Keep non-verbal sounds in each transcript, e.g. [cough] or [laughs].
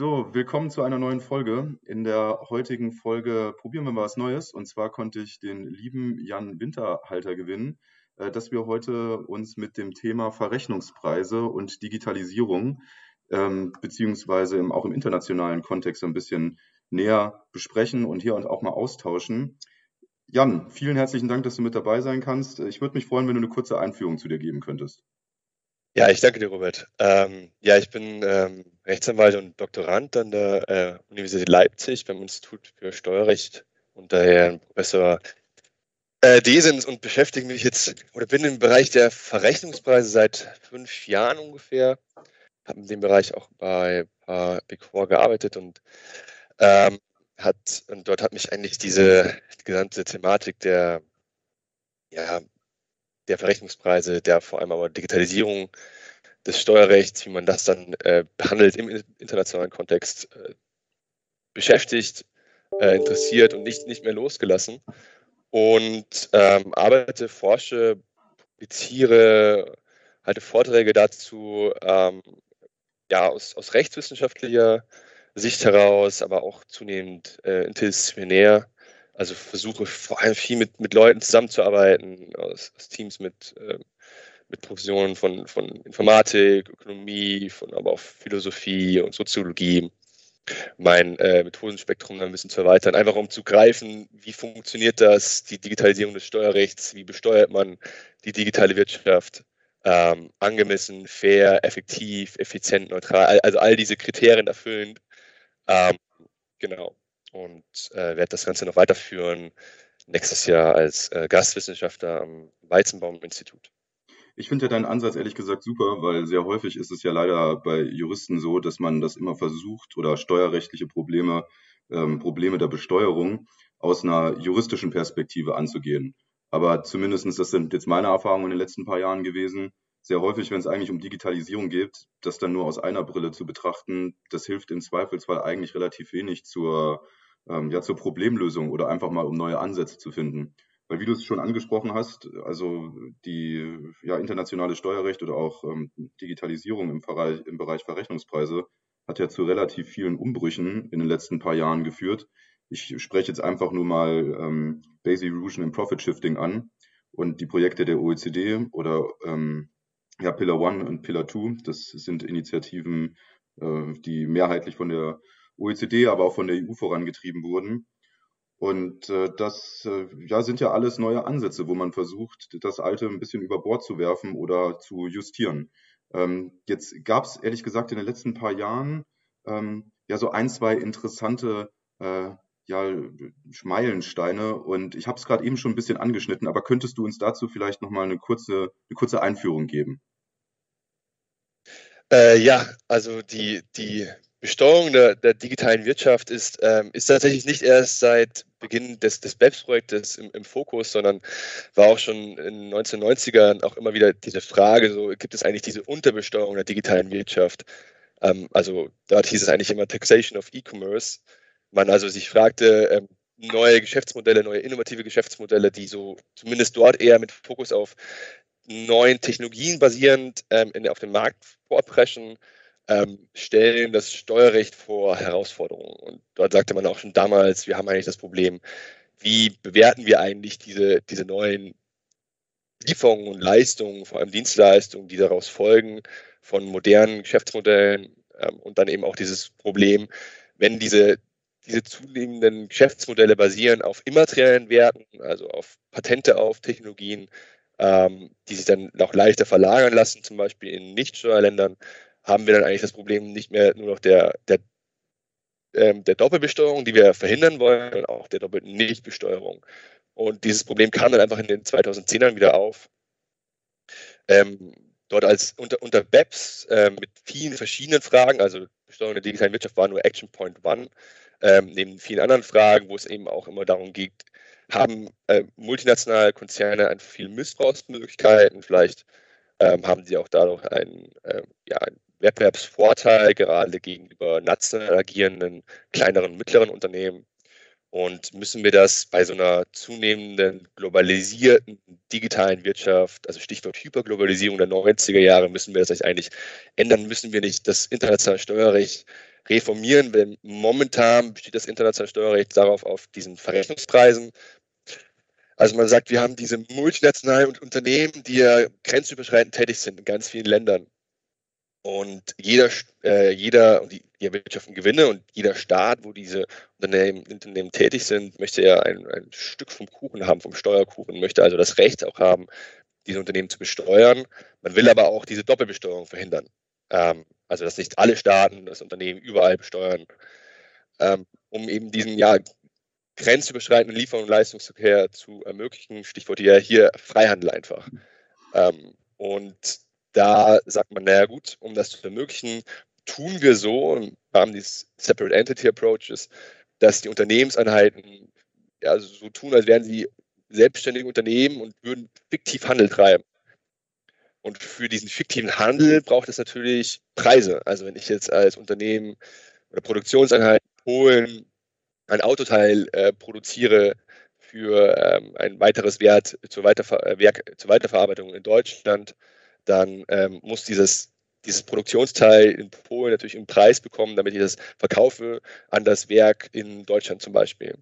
So, willkommen zu einer neuen Folge. In der heutigen Folge probieren wir mal was Neues. Und zwar konnte ich den lieben Jan Winterhalter gewinnen, äh, dass wir heute uns mit dem Thema Verrechnungspreise und Digitalisierung ähm, beziehungsweise auch im internationalen Kontext ein bisschen näher besprechen und hier und auch mal austauschen. Jan, vielen herzlichen Dank, dass du mit dabei sein kannst. Ich würde mich freuen, wenn du eine kurze Einführung zu dir geben könntest. Ja, ich danke dir, Robert. Ähm, ja, ich bin ähm, Rechtsanwalt und Doktorand an der äh, Universität Leipzig beim Institut für Steuerrecht und daher Professor äh, Desens und beschäftige mich jetzt oder bin im Bereich der Verrechnungspreise seit fünf Jahren ungefähr. Habe in dem Bereich auch bei äh, Big Four gearbeitet und ähm, hat und dort hat mich eigentlich diese die gesamte Thematik der ja, der Verrechnungspreise, der vor allem aber Digitalisierung des Steuerrechts, wie man das dann äh, behandelt im internationalen Kontext, äh, beschäftigt, äh, interessiert und nicht, nicht mehr losgelassen. Und ähm, arbeite, forsche, publiziere, halte Vorträge dazu, ähm, ja, aus, aus rechtswissenschaftlicher Sicht heraus, aber auch zunehmend äh, interdisziplinär also versuche vor allem viel mit, mit Leuten zusammenzuarbeiten, aus, aus Teams mit, äh, mit Professionen von, von Informatik, Ökonomie, von aber auch Philosophie und Soziologie, mein äh, Methodenspektrum ein bisschen zu erweitern, einfach um zu greifen, wie funktioniert das, die Digitalisierung des Steuerrechts, wie besteuert man die digitale Wirtschaft, ähm, angemessen, fair, effektiv, effizient, neutral, also all diese Kriterien erfüllend. Ähm, genau und äh, werde das Ganze noch weiterführen nächstes Jahr als äh, Gastwissenschaftler am Weizenbaum-Institut. Ich finde ja deinen Ansatz ehrlich gesagt super, weil sehr häufig ist es ja leider bei Juristen so, dass man das immer versucht oder steuerrechtliche Probleme, ähm, Probleme der Besteuerung aus einer juristischen Perspektive anzugehen. Aber zumindestens das sind jetzt meine Erfahrungen in den letzten paar Jahren gewesen, sehr häufig, wenn es eigentlich um Digitalisierung geht, das dann nur aus einer Brille zu betrachten, das hilft im Zweifelsfall eigentlich relativ wenig zur ähm, ja, zur Problemlösung oder einfach mal um neue Ansätze zu finden. Weil wie du es schon angesprochen hast, also die ja, internationale Steuerrecht oder auch ähm, Digitalisierung im Bereich, im Bereich Verrechnungspreise hat ja zu relativ vielen Umbrüchen in den letzten paar Jahren geführt. Ich spreche jetzt einfach nur mal ähm, Base Erosion und Profit Shifting an und die Projekte der OECD oder ähm, ja, Pillar One und Pillar Two. Das sind Initiativen, äh, die mehrheitlich von der OECD, aber auch von der EU vorangetrieben wurden. Und äh, das äh, ja, sind ja alles neue Ansätze, wo man versucht, das Alte ein bisschen über Bord zu werfen oder zu justieren. Ähm, jetzt gab es ehrlich gesagt in den letzten paar Jahren ähm, ja so ein, zwei interessante äh, ja, Meilensteine und ich habe es gerade eben schon ein bisschen angeschnitten, aber könntest du uns dazu vielleicht nochmal eine kurze, eine kurze Einführung geben? Äh, ja, also die, die Besteuerung der, der digitalen Wirtschaft ist, ähm, ist tatsächlich nicht erst seit Beginn des, des BEPS-Projektes im, im, Fokus, sondern war auch schon in den 1990ern auch immer wieder diese Frage, so gibt es eigentlich diese Unterbesteuerung der digitalen Wirtschaft? Ähm, also dort hieß es eigentlich immer Taxation of E-Commerce. Man also sich fragte, ähm, neue Geschäftsmodelle, neue innovative Geschäftsmodelle, die so zumindest dort eher mit Fokus auf neuen Technologien basierend ähm, in, auf den Markt vorpreschen, ähm, stellen das Steuerrecht vor Herausforderungen. Und dort sagte man auch schon damals, wir haben eigentlich das Problem, wie bewerten wir eigentlich diese, diese neuen Lieferungen und Leistungen, vor allem Dienstleistungen, die daraus folgen von modernen Geschäftsmodellen ähm, und dann eben auch dieses Problem, wenn diese, diese zunehmenden Geschäftsmodelle basieren auf immateriellen Werten, also auf Patente auf Technologien, ähm, die sich dann auch leichter verlagern lassen, zum Beispiel in Nichtsteuerländern, haben wir dann eigentlich das Problem nicht mehr nur noch der, der, ähm, der Doppelbesteuerung, die wir verhindern wollen, sondern auch der doppelten Nichtbesteuerung. Und dieses Problem kam dann einfach in den 2010ern wieder auf. Ähm, dort als unter, unter BEPS äh, mit vielen verschiedenen Fragen, also Besteuerung der digitalen Wirtschaft war nur Action Point One, ähm, neben vielen anderen Fragen, wo es eben auch immer darum geht, haben äh, multinationale Konzerne einfach viele Missbrauchsmöglichkeiten, vielleicht ähm, haben sie auch dadurch einen, äh, ja, einen Wettbewerbsvorteil gerade gegenüber national agierenden kleineren, mittleren Unternehmen. Und müssen wir das bei so einer zunehmenden globalisierten digitalen Wirtschaft, also Stichwort Hyperglobalisierung der 90er Jahre, müssen wir das eigentlich ändern? Müssen wir nicht das internationale Steuerrecht reformieren? Denn momentan besteht das internationale Steuerrecht darauf auf diesen Verrechnungspreisen. Also man sagt, wir haben diese multinationalen Unternehmen, die ja grenzüberschreitend tätig sind in ganz vielen Ländern. Und jeder, äh, jeder, und die, erwirtschaften Gewinne und jeder Staat, wo diese Unternehmen, Unternehmen tätig sind, möchte ja ein, ein Stück vom Kuchen haben, vom Steuerkuchen, möchte also das Recht auch haben, diese Unternehmen zu besteuern. Man will aber auch diese Doppelbesteuerung verhindern. Ähm, also, dass nicht alle Staaten das Unternehmen überall besteuern, ähm, um eben diesen ja, grenzüberschreitenden Liefer- und Leistungsverkehr zu ermöglichen. Stichwort hier, hier Freihandel einfach. Ähm, und da sagt man, naja gut, um das zu ermöglichen, tun wir so im Rahmen dieses Separate Entity Approaches, dass die Unternehmenseinheiten ja, so tun, als wären sie selbstständige Unternehmen und würden fiktiv Handel treiben. Und für diesen fiktiven Handel braucht es natürlich Preise. Also wenn ich jetzt als Unternehmen oder Produktionseinheit Polen ein Autoteil äh, produziere für ähm, ein weiteres Wert zur, Weiterver äh, Werk, zur Weiterverarbeitung in Deutschland, dann ähm, muss dieses, dieses Produktionsteil in Polen natürlich einen Preis bekommen, damit ich das verkaufe an das Werk in Deutschland zum Beispiel.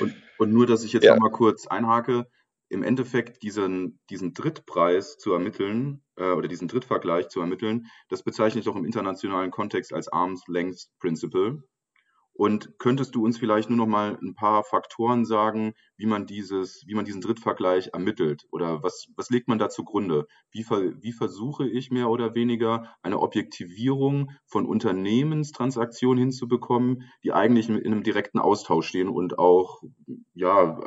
Und, und nur, dass ich jetzt ja. noch mal kurz einhake, im Endeffekt diesen, diesen Drittpreis zu ermitteln äh, oder diesen Drittvergleich zu ermitteln, das bezeichne ich doch im internationalen Kontext als Arm's Length Principle. Und könntest du uns vielleicht nur noch mal ein paar Faktoren sagen, wie man dieses, wie man diesen Drittvergleich ermittelt? Oder was, was legt man da zugrunde? Wie, wie versuche ich mehr oder weniger eine Objektivierung von Unternehmenstransaktionen hinzubekommen, die eigentlich in einem direkten Austausch stehen und auch ja,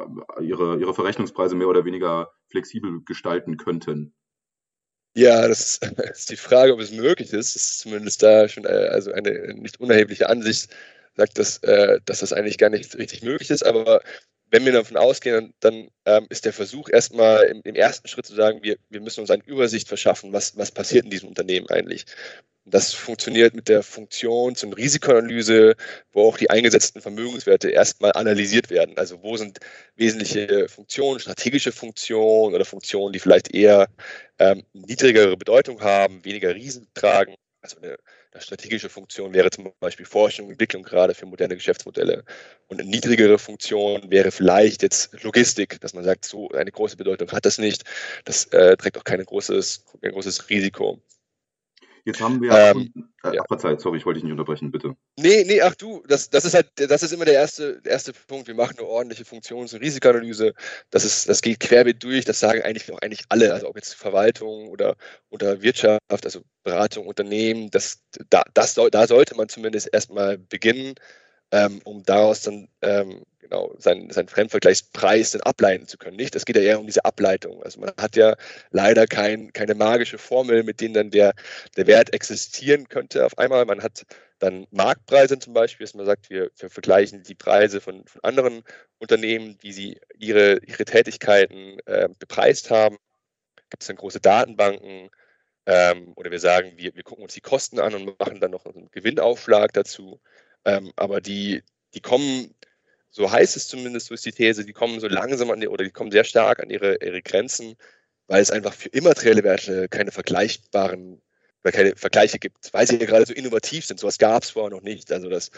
ihre, ihre Verrechnungspreise mehr oder weniger flexibel gestalten könnten? Ja, das ist [laughs] die Frage, ob es möglich ist. Das ist zumindest da schon äh, also eine nicht unerhebliche Ansicht sagt, dass, äh, dass das eigentlich gar nicht richtig möglich ist. Aber wenn wir davon ausgehen, dann, ähm, ist der Versuch erstmal im, im, ersten Schritt zu sagen, wir, wir müssen uns eine Übersicht verschaffen, was, was passiert in diesem Unternehmen eigentlich. Das funktioniert mit der Funktion zum Risikoanalyse, wo auch die eingesetzten Vermögenswerte erstmal analysiert werden. Also wo sind wesentliche Funktionen, strategische Funktionen oder Funktionen, die vielleicht eher ähm, niedrigere Bedeutung haben, weniger Riesen tragen. Also eine eine strategische Funktion wäre zum Beispiel Forschung und Entwicklung gerade für moderne Geschäftsmodelle. Und eine niedrigere Funktion wäre vielleicht jetzt Logistik, dass man sagt, so eine große Bedeutung hat das nicht. Das äh, trägt auch kein großes, kein großes Risiko. Jetzt haben wir. Ähm, äh, ja. Verzeiht, sorry, ich wollte dich nicht unterbrechen, bitte. Nee, nee, ach du, das, das ist halt, das ist immer der erste, der erste Punkt. Wir machen eine ordentliche Funktions- und Risikoanalyse. Das, ist, das geht querbeet durch, das sagen eigentlich auch eigentlich alle, also ob jetzt Verwaltung oder, oder Wirtschaft, also Beratung, Unternehmen, das, da, das da sollte man zumindest erstmal beginnen, ähm, um daraus dann ähm, genau seinen, seinen Fremdvergleichspreis dann ableiten zu können. Nicht? Es geht ja eher um diese Ableitung. Also man hat ja leider kein, keine magische Formel, mit denen dann der, der Wert existieren könnte auf einmal. Man hat dann Marktpreise zum Beispiel, dass man sagt, wir, wir vergleichen die Preise von, von anderen Unternehmen, wie sie ihre, ihre Tätigkeiten äh, bepreist haben. Gibt es dann große Datenbanken, ähm, oder wir sagen, wir, wir gucken uns die Kosten an und machen dann noch einen Gewinnaufschlag dazu. Ähm, aber die, die kommen so heißt es zumindest, so ist die These, die kommen so langsam an die, oder die kommen sehr stark an ihre, ihre Grenzen, weil es einfach für immaterielle Werte keine vergleichbaren oder keine Vergleiche gibt, weil sie ja gerade so innovativ sind. Sowas gab es vorher noch nicht. Also dass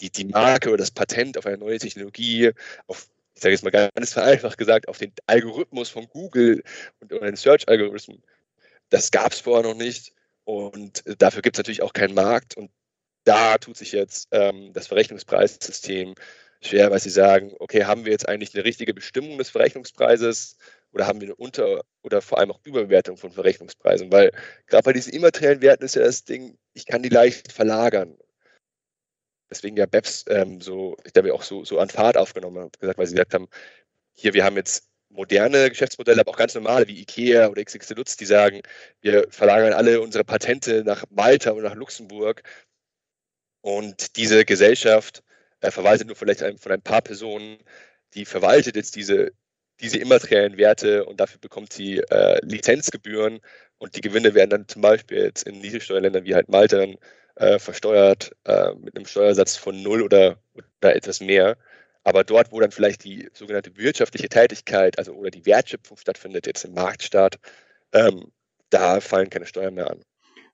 die, die Marke oder das Patent auf eine neue Technologie, auf, ich sage jetzt mal ganz vereinfacht gesagt, auf den Algorithmus von Google und den Search-Algorithmen, das gab es vorher noch nicht. Und dafür gibt es natürlich auch keinen Markt. Und da tut sich jetzt ähm, das Verrechnungspreissystem schwer, weil sie sagen, okay, haben wir jetzt eigentlich eine richtige Bestimmung des Verrechnungspreises oder haben wir eine Unter- oder vor allem auch Überbewertung von Verrechnungspreisen? Weil gerade bei diesen immateriellen Werten ist ja das Ding, ich kann die leicht verlagern. Deswegen ja BEPS ähm, so, ich glaube auch so, so an Fahrt aufgenommen habe, gesagt, weil sie gesagt haben, hier, wir haben jetzt moderne Geschäftsmodelle, aber auch ganz normale wie IKEA oder XXL Lutz, die sagen, wir verlagern alle unsere Patente nach Malta oder nach Luxemburg. Und diese Gesellschaft äh, verwaltet nur vielleicht von ein paar Personen, die verwaltet jetzt diese, diese immateriellen Werte und dafür bekommt sie äh, Lizenzgebühren und die Gewinne werden dann zum Beispiel jetzt in Niedrigsteuerländern wie halt Malta äh, versteuert äh, mit einem Steuersatz von null oder, oder etwas mehr. Aber dort, wo dann vielleicht die sogenannte wirtschaftliche Tätigkeit, also oder die Wertschöpfung stattfindet, jetzt im Marktstaat, ähm, da fallen keine Steuern mehr an.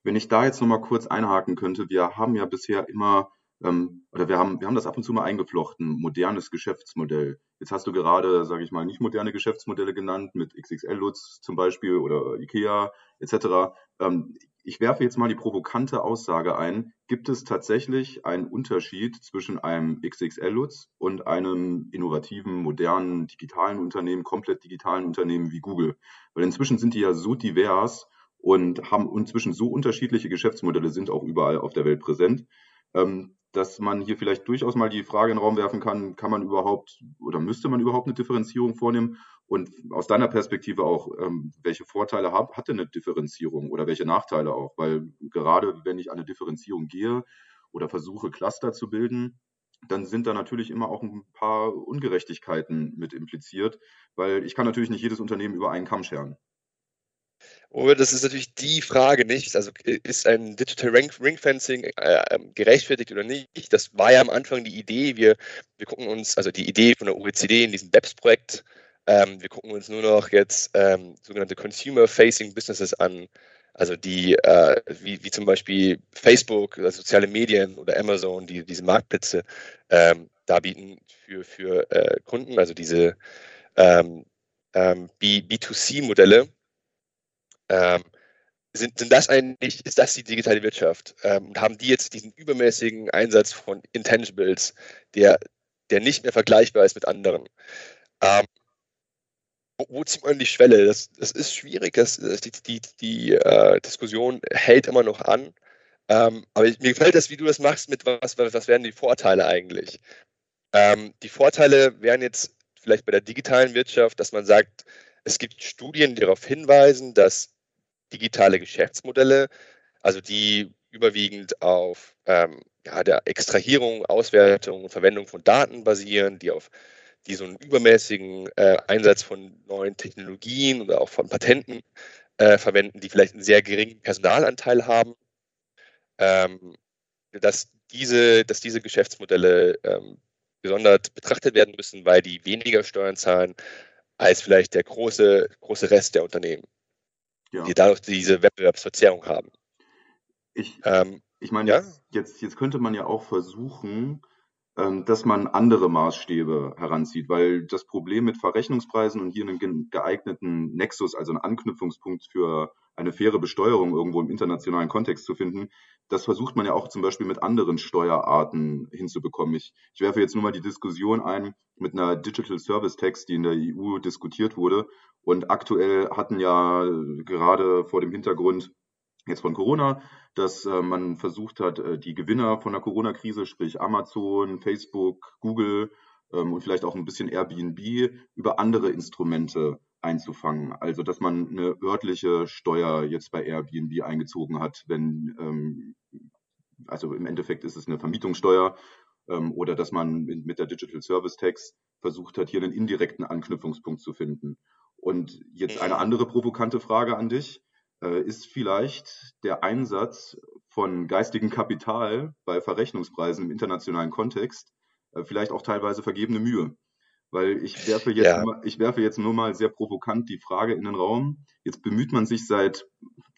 Wenn ich da jetzt nochmal kurz einhaken könnte, wir haben ja bisher immer, ähm, oder wir haben, wir haben das ab und zu mal eingeflochten, modernes Geschäftsmodell. Jetzt hast du gerade, sage ich mal, nicht moderne Geschäftsmodelle genannt, mit XXL-Lutz zum Beispiel oder IKEA etc. Ähm, ich werfe jetzt mal die provokante Aussage ein. Gibt es tatsächlich einen Unterschied zwischen einem XXL-Lutz und einem innovativen, modernen, digitalen Unternehmen, komplett digitalen Unternehmen wie Google? Weil inzwischen sind die ja so divers und haben inzwischen so unterschiedliche Geschäftsmodelle, sind auch überall auf der Welt präsent, ähm, dass man hier vielleicht durchaus mal die Frage in den Raum werfen kann, kann man überhaupt oder müsste man überhaupt eine Differenzierung vornehmen? Und aus deiner Perspektive auch, ähm, welche Vorteile hat, hatte eine Differenzierung oder welche Nachteile auch? Weil gerade wenn ich an eine Differenzierung gehe oder versuche, Cluster zu bilden, dann sind da natürlich immer auch ein paar Ungerechtigkeiten mit impliziert, weil ich kann natürlich nicht jedes Unternehmen über einen Kamm scheren. Oh, das ist natürlich die Frage nicht. Also ist ein Digital Ring Fencing äh, ähm, gerechtfertigt oder nicht? Das war ja am Anfang die Idee. Wir, wir gucken uns, also die Idee von der OECD in diesem BEPS-Projekt, ähm, wir gucken uns nur noch jetzt ähm, sogenannte Consumer-Facing Businesses an. Also die, äh, wie, wie zum Beispiel Facebook, also soziale Medien oder Amazon, die diese Marktplätze ähm, darbieten für, für äh, Kunden, also diese ähm, ähm, B2C-Modelle ähm, sind, sind das eigentlich, ist das die digitale Wirtschaft? Ähm, haben die jetzt diesen übermäßigen Einsatz von Intangibles, der, der nicht mehr vergleichbar ist mit anderen? Ähm, wo, wo zieht man die Schwelle? Das, das ist schwierig, das, das die, die, die äh, Diskussion hält immer noch an. Ähm, aber mir gefällt das, wie du das machst, mit was, was wären die Vorteile eigentlich? Ähm, die Vorteile wären jetzt vielleicht bei der digitalen Wirtschaft, dass man sagt, es gibt Studien, die darauf hinweisen, dass digitale Geschäftsmodelle, also die überwiegend auf ähm, ja, der Extrahierung, Auswertung Verwendung von Daten basieren, die auf die so einen übermäßigen äh, Einsatz von neuen Technologien oder auch von Patenten äh, verwenden, die vielleicht einen sehr geringen Personalanteil haben, ähm, dass, diese, dass diese Geschäftsmodelle ähm, gesondert betrachtet werden müssen, weil die weniger Steuern zahlen als vielleicht der große, große Rest der Unternehmen ja. die dadurch diese Wettbewerbsverzerrung haben. Ich, ähm, ich meine, ja? jetzt, jetzt könnte man ja auch versuchen, dass man andere Maßstäbe heranzieht, weil das Problem mit Verrechnungspreisen und hier einen geeigneten Nexus, also einen Anknüpfungspunkt für eine faire Besteuerung irgendwo im internationalen Kontext zu finden, das versucht man ja auch zum Beispiel mit anderen Steuerarten hinzubekommen. Ich, ich werfe jetzt nur mal die Diskussion ein mit einer Digital Service Tax, die in der EU diskutiert wurde. Und aktuell hatten ja gerade vor dem Hintergrund jetzt von Corona, dass äh, man versucht hat, äh, die Gewinner von der Corona-Krise, sprich Amazon, Facebook, Google ähm, und vielleicht auch ein bisschen Airbnb über andere Instrumente einzufangen. Also dass man eine örtliche Steuer jetzt bei Airbnb eingezogen hat, wenn ähm, also im Endeffekt ist es eine Vermietungssteuer ähm, oder dass man mit der Digital Service Tax versucht hat, hier einen indirekten Anknüpfungspunkt zu finden. Und jetzt eine andere provokante Frage an dich. Äh, ist vielleicht der Einsatz von geistigem Kapital bei Verrechnungspreisen im internationalen Kontext äh, vielleicht auch teilweise vergebene Mühe? Weil ich werfe jetzt, ja. mal, ich werfe jetzt nur mal sehr provokant die Frage in den Raum. Jetzt bemüht man sich seit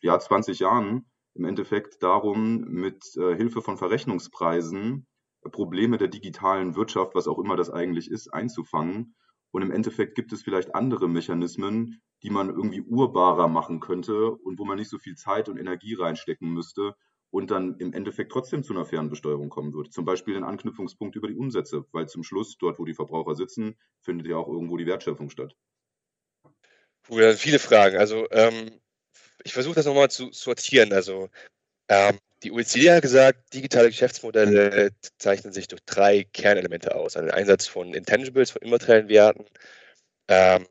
ja, 20 Jahren im Endeffekt darum, mit äh, Hilfe von Verrechnungspreisen äh, Probleme der digitalen Wirtschaft, was auch immer das eigentlich ist, einzufangen. Und im Endeffekt gibt es vielleicht andere Mechanismen, die man irgendwie urbarer machen könnte und wo man nicht so viel Zeit und Energie reinstecken müsste und dann im Endeffekt trotzdem zu einer fairen Besteuerung kommen würde. Zum Beispiel den Anknüpfungspunkt über die Umsätze, weil zum Schluss, dort wo die Verbraucher sitzen, findet ja auch irgendwo die Wertschöpfung statt. viele Fragen. Also ähm, ich versuche das nochmal zu sortieren. Also ähm, die OECD hat gesagt, digitale Geschäftsmodelle zeichnen sich durch drei Kernelemente aus. Also den Einsatz von Intangibles, von immateriellen Werten, ähm,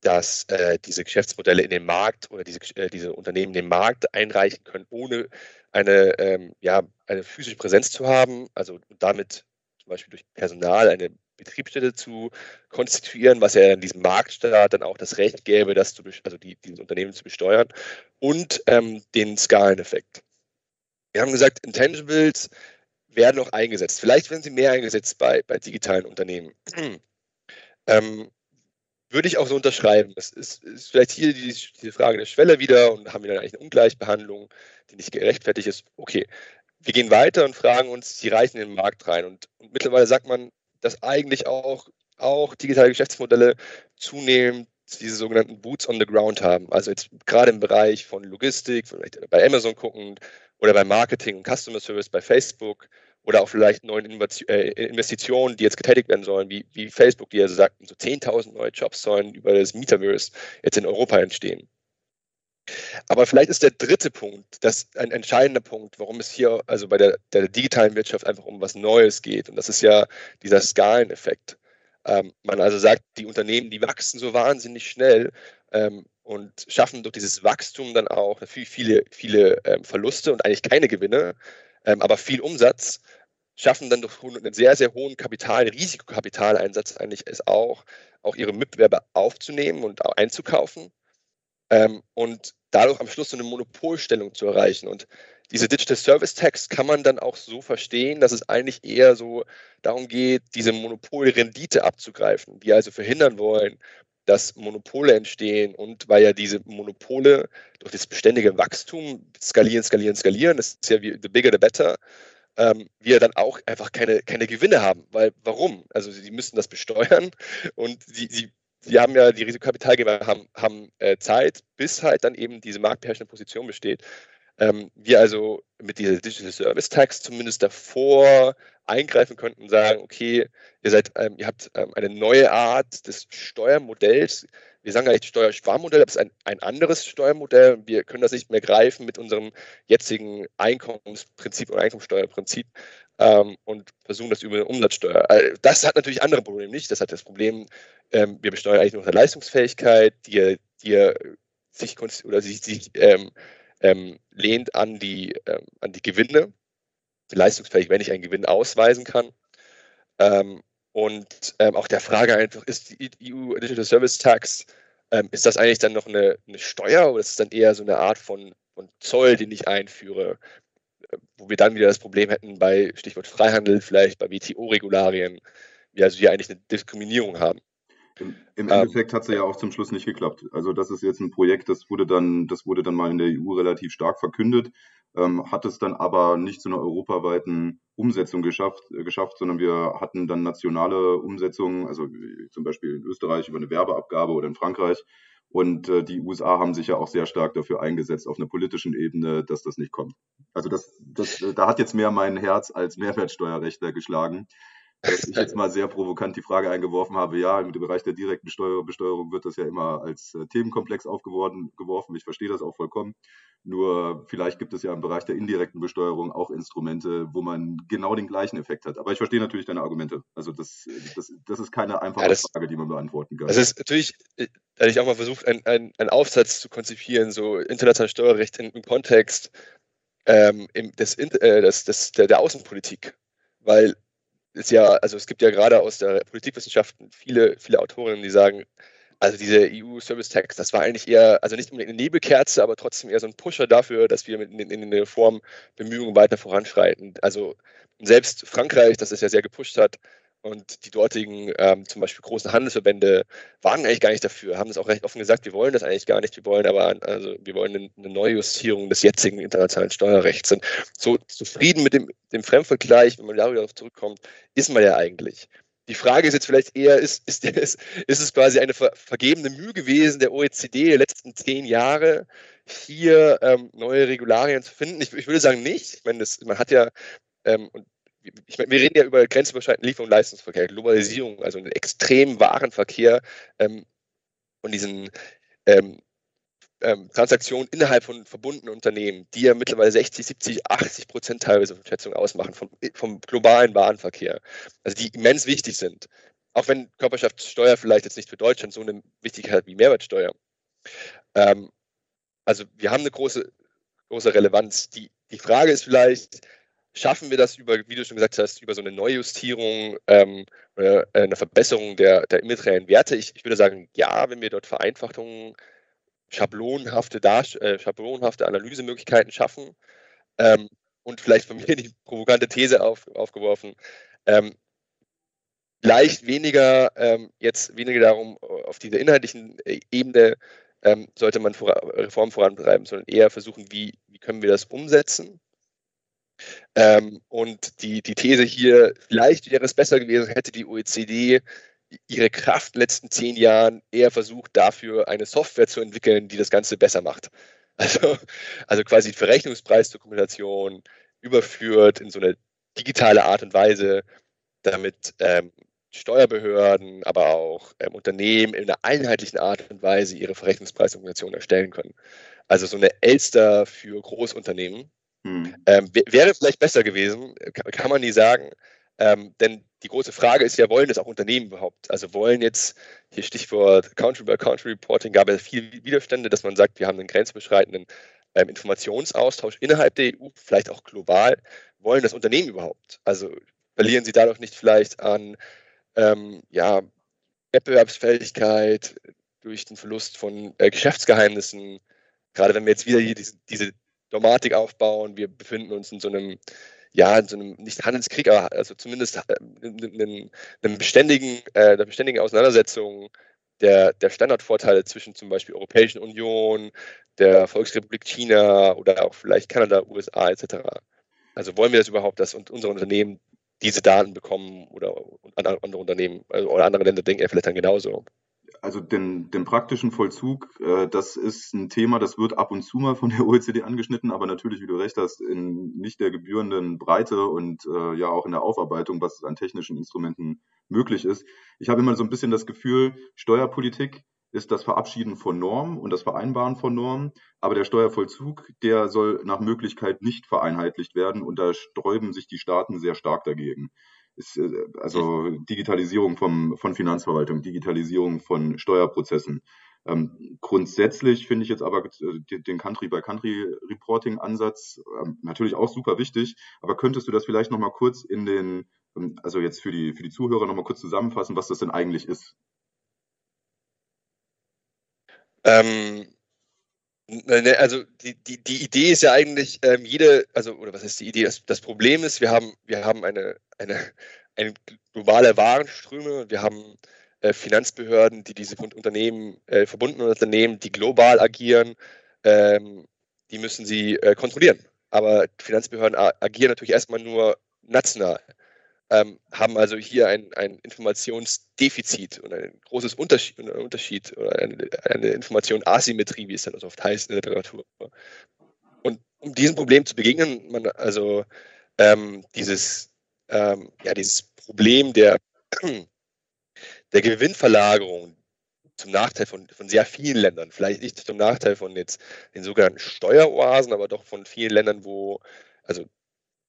dass äh, diese Geschäftsmodelle in den Markt oder diese, äh, diese Unternehmen in den Markt einreichen können, ohne eine, ähm, ja, eine physische Präsenz zu haben, also damit zum Beispiel durch Personal eine Betriebsstätte zu konstituieren, was ja in diesem Marktstaat dann auch das Recht gäbe, das zu, also die, dieses Unternehmen zu besteuern und ähm, den Skaleneffekt. Wir haben gesagt, Intangibles werden noch eingesetzt. Vielleicht werden sie mehr eingesetzt bei, bei digitalen Unternehmen. [clears throat] ähm, würde ich auch so unterschreiben. Es ist, ist vielleicht hier die, die, Frage der Schwelle wieder und haben wir dann eigentlich eine Ungleichbehandlung, die nicht gerechtfertigt ist. Okay, wir gehen weiter und fragen uns, die reichen in den Markt rein. Und, und mittlerweile sagt man, dass eigentlich auch, auch digitale Geschäftsmodelle zunehmend diese sogenannten Boots on the Ground haben. Also jetzt gerade im Bereich von Logistik, vielleicht bei Amazon gucken oder bei Marketing und Customer Service bei Facebook oder auch vielleicht neuen äh, Investitionen, die jetzt getätigt werden sollen, wie, wie Facebook, die ja so sagten, so 10.000 neue Jobs sollen über das Metaverse jetzt in Europa entstehen. Aber vielleicht ist der dritte Punkt, das ein entscheidender Punkt, warum es hier also bei der, der digitalen Wirtschaft einfach um was Neues geht. Und das ist ja dieser Skaleneffekt. Ähm, man also sagt, die Unternehmen, die wachsen so wahnsinnig schnell ähm, und schaffen durch dieses Wachstum dann auch natürlich viele, viele ähm, Verluste und eigentlich keine Gewinne, ähm, aber viel Umsatz, schaffen dann durch einen sehr, sehr hohen Kapital, Risikokapitaleinsatz eigentlich es auch, auch ihre Mitbewerber aufzunehmen und einzukaufen ähm, und dadurch am Schluss so eine Monopolstellung zu erreichen. Und diese Digital Service Tax kann man dann auch so verstehen, dass es eigentlich eher so darum geht, diese Monopolrendite abzugreifen, die also verhindern wollen, dass Monopole entstehen und weil ja diese Monopole durch das beständige Wachstum skalieren, skalieren, skalieren, das ist ja wie the bigger the better, ähm, wir dann auch einfach keine, keine Gewinne haben. Weil warum? Also sie müssen das besteuern und sie, sie, sie haben ja, die Risikokapitalgeber haben, haben äh, Zeit, bis halt dann eben diese marktbeherrschende Position besteht. Ähm, wir also mit dieser Digital Service Tax zumindest davor eingreifen könnten und sagen, okay, ihr seid, ähm, ihr habt ähm, eine neue Art des Steuermodells. Wir sagen gar nicht Steuersparmodell, aber es ist ein, ein anderes Steuermodell. Wir können das nicht mehr greifen mit unserem jetzigen Einkommensprinzip oder Einkommensteuerprinzip ähm, und versuchen das über eine Umsatzsteuer. Also das hat natürlich andere Probleme nicht. Das hat das Problem, ähm, wir besteuern eigentlich nur eine Leistungsfähigkeit, die, die sich oder sich, sich ähm, ähm, lehnt an die, ähm, an die Gewinne, leistungsfähig, wenn ich einen Gewinn ausweisen kann. Ähm, und ähm, auch der Frage einfach, ist die EU Digital Service Tax, ähm, ist das eigentlich dann noch eine, eine, Steuer oder ist es dann eher so eine Art von, von Zoll, den ich einführe, äh, wo wir dann wieder das Problem hätten bei Stichwort Freihandel, vielleicht bei WTO-Regularien, wir also hier eigentlich eine Diskriminierung haben. Im, im ähm, Endeffekt hat es ja auch zum Schluss nicht geklappt. Also das ist jetzt ein Projekt, das wurde dann, das wurde dann mal in der EU relativ stark verkündet, ähm, hat es dann aber nicht zu einer europaweiten Umsetzung geschafft, äh, geschafft, sondern wir hatten dann nationale Umsetzungen, also zum Beispiel in Österreich über eine Werbeabgabe oder in Frankreich. Und äh, die USA haben sich ja auch sehr stark dafür eingesetzt auf einer politischen Ebene, dass das nicht kommt. Also das, das, da hat jetzt mehr mein Herz als Mehrwertsteuerrechtler geschlagen dass ich jetzt mal sehr provokant die Frage eingeworfen habe, ja, im Bereich der direkten Steuer Besteuerung wird das ja immer als äh, Themenkomplex aufgeworfen. Ich verstehe das auch vollkommen. Nur vielleicht gibt es ja im Bereich der indirekten Besteuerung auch Instrumente, wo man genau den gleichen Effekt hat. Aber ich verstehe natürlich deine Argumente. Also das, das, das ist keine einfache ja, das, Frage, die man beantworten kann. Das ist natürlich, da hatte ich auch mal versucht, einen, einen, Aufsatz zu konzipieren, so internationales Steuerrecht im, im Kontext ähm, im, des, äh, des, des, der, der Außenpolitik. Weil ist ja, also es gibt ja gerade aus der Politikwissenschaften viele, viele Autorinnen, die sagen, also diese EU-Service Tax, das war eigentlich eher, also nicht unbedingt eine Nebelkerze, aber trotzdem eher so ein Pusher dafür, dass wir in, in, in den Reformbemühungen weiter voranschreiten. Also selbst Frankreich, das es ja sehr gepusht hat, und die dortigen, ähm, zum Beispiel großen Handelsverbände, waren eigentlich gar nicht dafür, haben es auch recht offen gesagt, wir wollen das eigentlich gar nicht, wir wollen aber, also wir wollen eine, Neujustierung des jetzigen internationalen Steuerrechts. Und so zufrieden mit dem, dem Fremdvergleich, wenn man darüber zurückkommt, ist man ja eigentlich. Die Frage ist jetzt vielleicht eher, ist, ist, ist, ist es quasi eine ver vergebene Mühe gewesen der OECD der letzten zehn Jahre, hier ähm, neue Regularien zu finden? Ich, ich würde sagen nicht. Ich meine, das, man hat ja, ähm, und ich meine, wir reden ja über grenzüberschreitenden Liefer- und Leistungsverkehr, Globalisierung, also einen extremen Warenverkehr ähm, und diesen ähm, ähm, Transaktionen innerhalb von verbundenen Unternehmen, die ja mittlerweile 60, 70, 80 Prozent teilweise von Schätzungen ausmachen vom, vom globalen Warenverkehr, also die immens wichtig sind. auch wenn Körperschaftssteuer vielleicht jetzt nicht für Deutschland so eine Wichtigkeit hat wie Mehrwertsteuer. Ähm, also wir haben eine große, große Relevanz. Die, die Frage ist vielleicht, schaffen wir das über, wie du schon gesagt hast, über so eine Neujustierung ähm, oder eine Verbesserung der, der immateriellen Werte? Ich, ich würde sagen, ja, wenn wir dort Vereinfachungen, schablonenhafte, äh, schablonenhafte Analysemöglichkeiten schaffen. Ähm, und vielleicht von mir die provokante These auf, aufgeworfen, ähm, vielleicht weniger ähm, jetzt weniger darum, auf dieser inhaltlichen äh, Ebene ähm, sollte man Reformen vorantreiben, sondern eher versuchen, wie, wie können wir das umsetzen. Ähm, und die, die These hier, vielleicht wäre es besser gewesen, hätte die OECD ihre Kraft in den letzten zehn Jahren eher versucht, dafür eine Software zu entwickeln, die das Ganze besser macht. [laughs] Also, also quasi Verrechnungspreisdokumentation überführt in so eine digitale Art und Weise, damit ähm, Steuerbehörden, aber auch ähm, Unternehmen in einer einheitlichen Art und Weise ihre Verrechnungspreisdokumentation erstellen können. Also so eine Elster für Großunternehmen. Hm. Ähm, wäre vielleicht besser gewesen, kann, kann man nie sagen. Ähm, denn die große Frage ist ja, wollen das auch Unternehmen überhaupt? Also wollen jetzt, hier Stichwort Country-by-Country-Reporting, gab es viele Widerstände, dass man sagt, wir haben einen grenzbeschreitenden ähm, Informationsaustausch innerhalb der EU, vielleicht auch global. Wollen das Unternehmen überhaupt? Also verlieren sie dadurch nicht vielleicht an ähm, ja, Wettbewerbsfähigkeit durch den Verlust von äh, Geschäftsgeheimnissen? Gerade wenn wir jetzt wieder hier diese, diese Dogmatik aufbauen, wir befinden uns in so einem ja, in so einem, nicht Handelskrieg, aber also zumindest äh, in, einem beständigen, äh, einer beständigen Auseinandersetzung der, der Standardvorteile zwischen zum Beispiel Europäischen Union, der Volksrepublik China oder auch vielleicht Kanada, USA etc. Also wollen wir das überhaupt, dass unsere Unternehmen diese Daten bekommen oder andere Unternehmen also, oder andere Länder denken ja vielleicht dann genauso also den, den praktischen Vollzug, äh, das ist ein Thema, das wird ab und zu mal von der [laughs] OECD angeschnitten, aber natürlich, wie du recht hast, in nicht der gebührenden Breite und äh, ja auch in der Aufarbeitung, was an technischen Instrumenten möglich ist. Ich habe immer so ein bisschen das Gefühl, Steuerpolitik ist das Verabschieden von Normen und das Vereinbaren von Normen, aber der Steuervollzug, der soll nach Möglichkeit nicht vereinheitlicht werden und da sträuben sich die Staaten sehr stark dagegen ist äh, also Digitalisierung vom, von Finanzverwaltung, Digitalisierung von Steuerprozessen. Ähm, grundsätzlich finde ich jetzt aber äh, den Country-by-Country-Reporting-Ansatz ähm, natürlich auch super wichtig, aber könntest du das vielleicht nochmal kurz in den, ähm, also jetzt für die, für die Zuhörer nochmal kurz zusammenfassen, was das denn eigentlich ist? Ähm, also die, die, die Idee ist ja eigentlich, ähm, jede, also, oder was ist die Idee? Das, das Problem ist, wir haben, wir haben eine, eine, eine globale Warenströme, wir haben äh, Finanzbehörden, die diese Unternehmen, äh, verbundenen Unternehmen, die global agieren, ähm, die müssen sie äh, kontrollieren. Aber Finanzbehörden agieren natürlich erstmal nur national ähm, haben also hier ein, ein Informationsdefizit und ein großes Unterschied, ein Unterschied oder eine, eine Information Asymmetrie, wie es dann also oft heißt in der Literatur. Und um diesem Problem zu begegnen, man also ähm, dieses, ähm, ja, dieses Problem der, der Gewinnverlagerung zum Nachteil von, von sehr vielen Ländern, vielleicht nicht zum Nachteil von jetzt den sogenannten Steueroasen, aber doch von vielen Ländern, wo also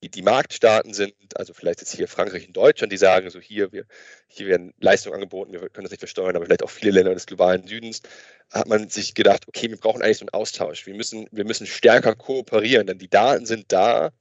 die, die Marktstaaten sind, also vielleicht jetzt hier Frankreich und Deutschland, die sagen so hier, wir, hier werden Leistungen angeboten, wir können das nicht versteuern, aber vielleicht auch viele Länder des globalen Südens, hat man sich gedacht, okay, wir brauchen eigentlich so einen Austausch. Wir müssen, wir müssen stärker kooperieren, denn die Daten sind da.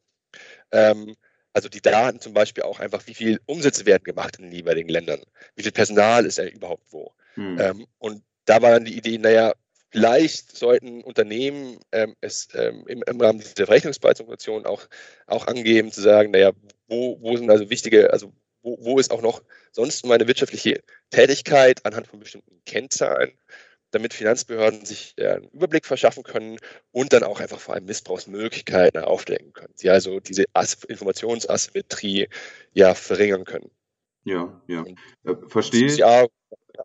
Ähm, also die Daten zum Beispiel auch einfach, wie viel Umsätze werden gemacht in den jeweiligen Ländern, wie viel Personal ist ja überhaupt wo. Hm. Ähm, und da war dann die Idee, naja, Vielleicht sollten Unternehmen ähm, es ähm, im, im, Rahmen dieser Verrechnungspreisdokumentation auch, auch angeben, zu sagen, naja, wo, wo sind also wichtige, also wo, wo ist auch noch sonst meine wirtschaftliche Tätigkeit anhand von bestimmten Kennzahlen, damit Finanzbehörden sich äh, einen Überblick verschaffen können und dann auch einfach vor allem Missbrauchsmöglichkeiten aufdecken können. Sie also diese As Informationsasymmetrie ja verringern können. Ja, ja. Äh, verstehe. Ja,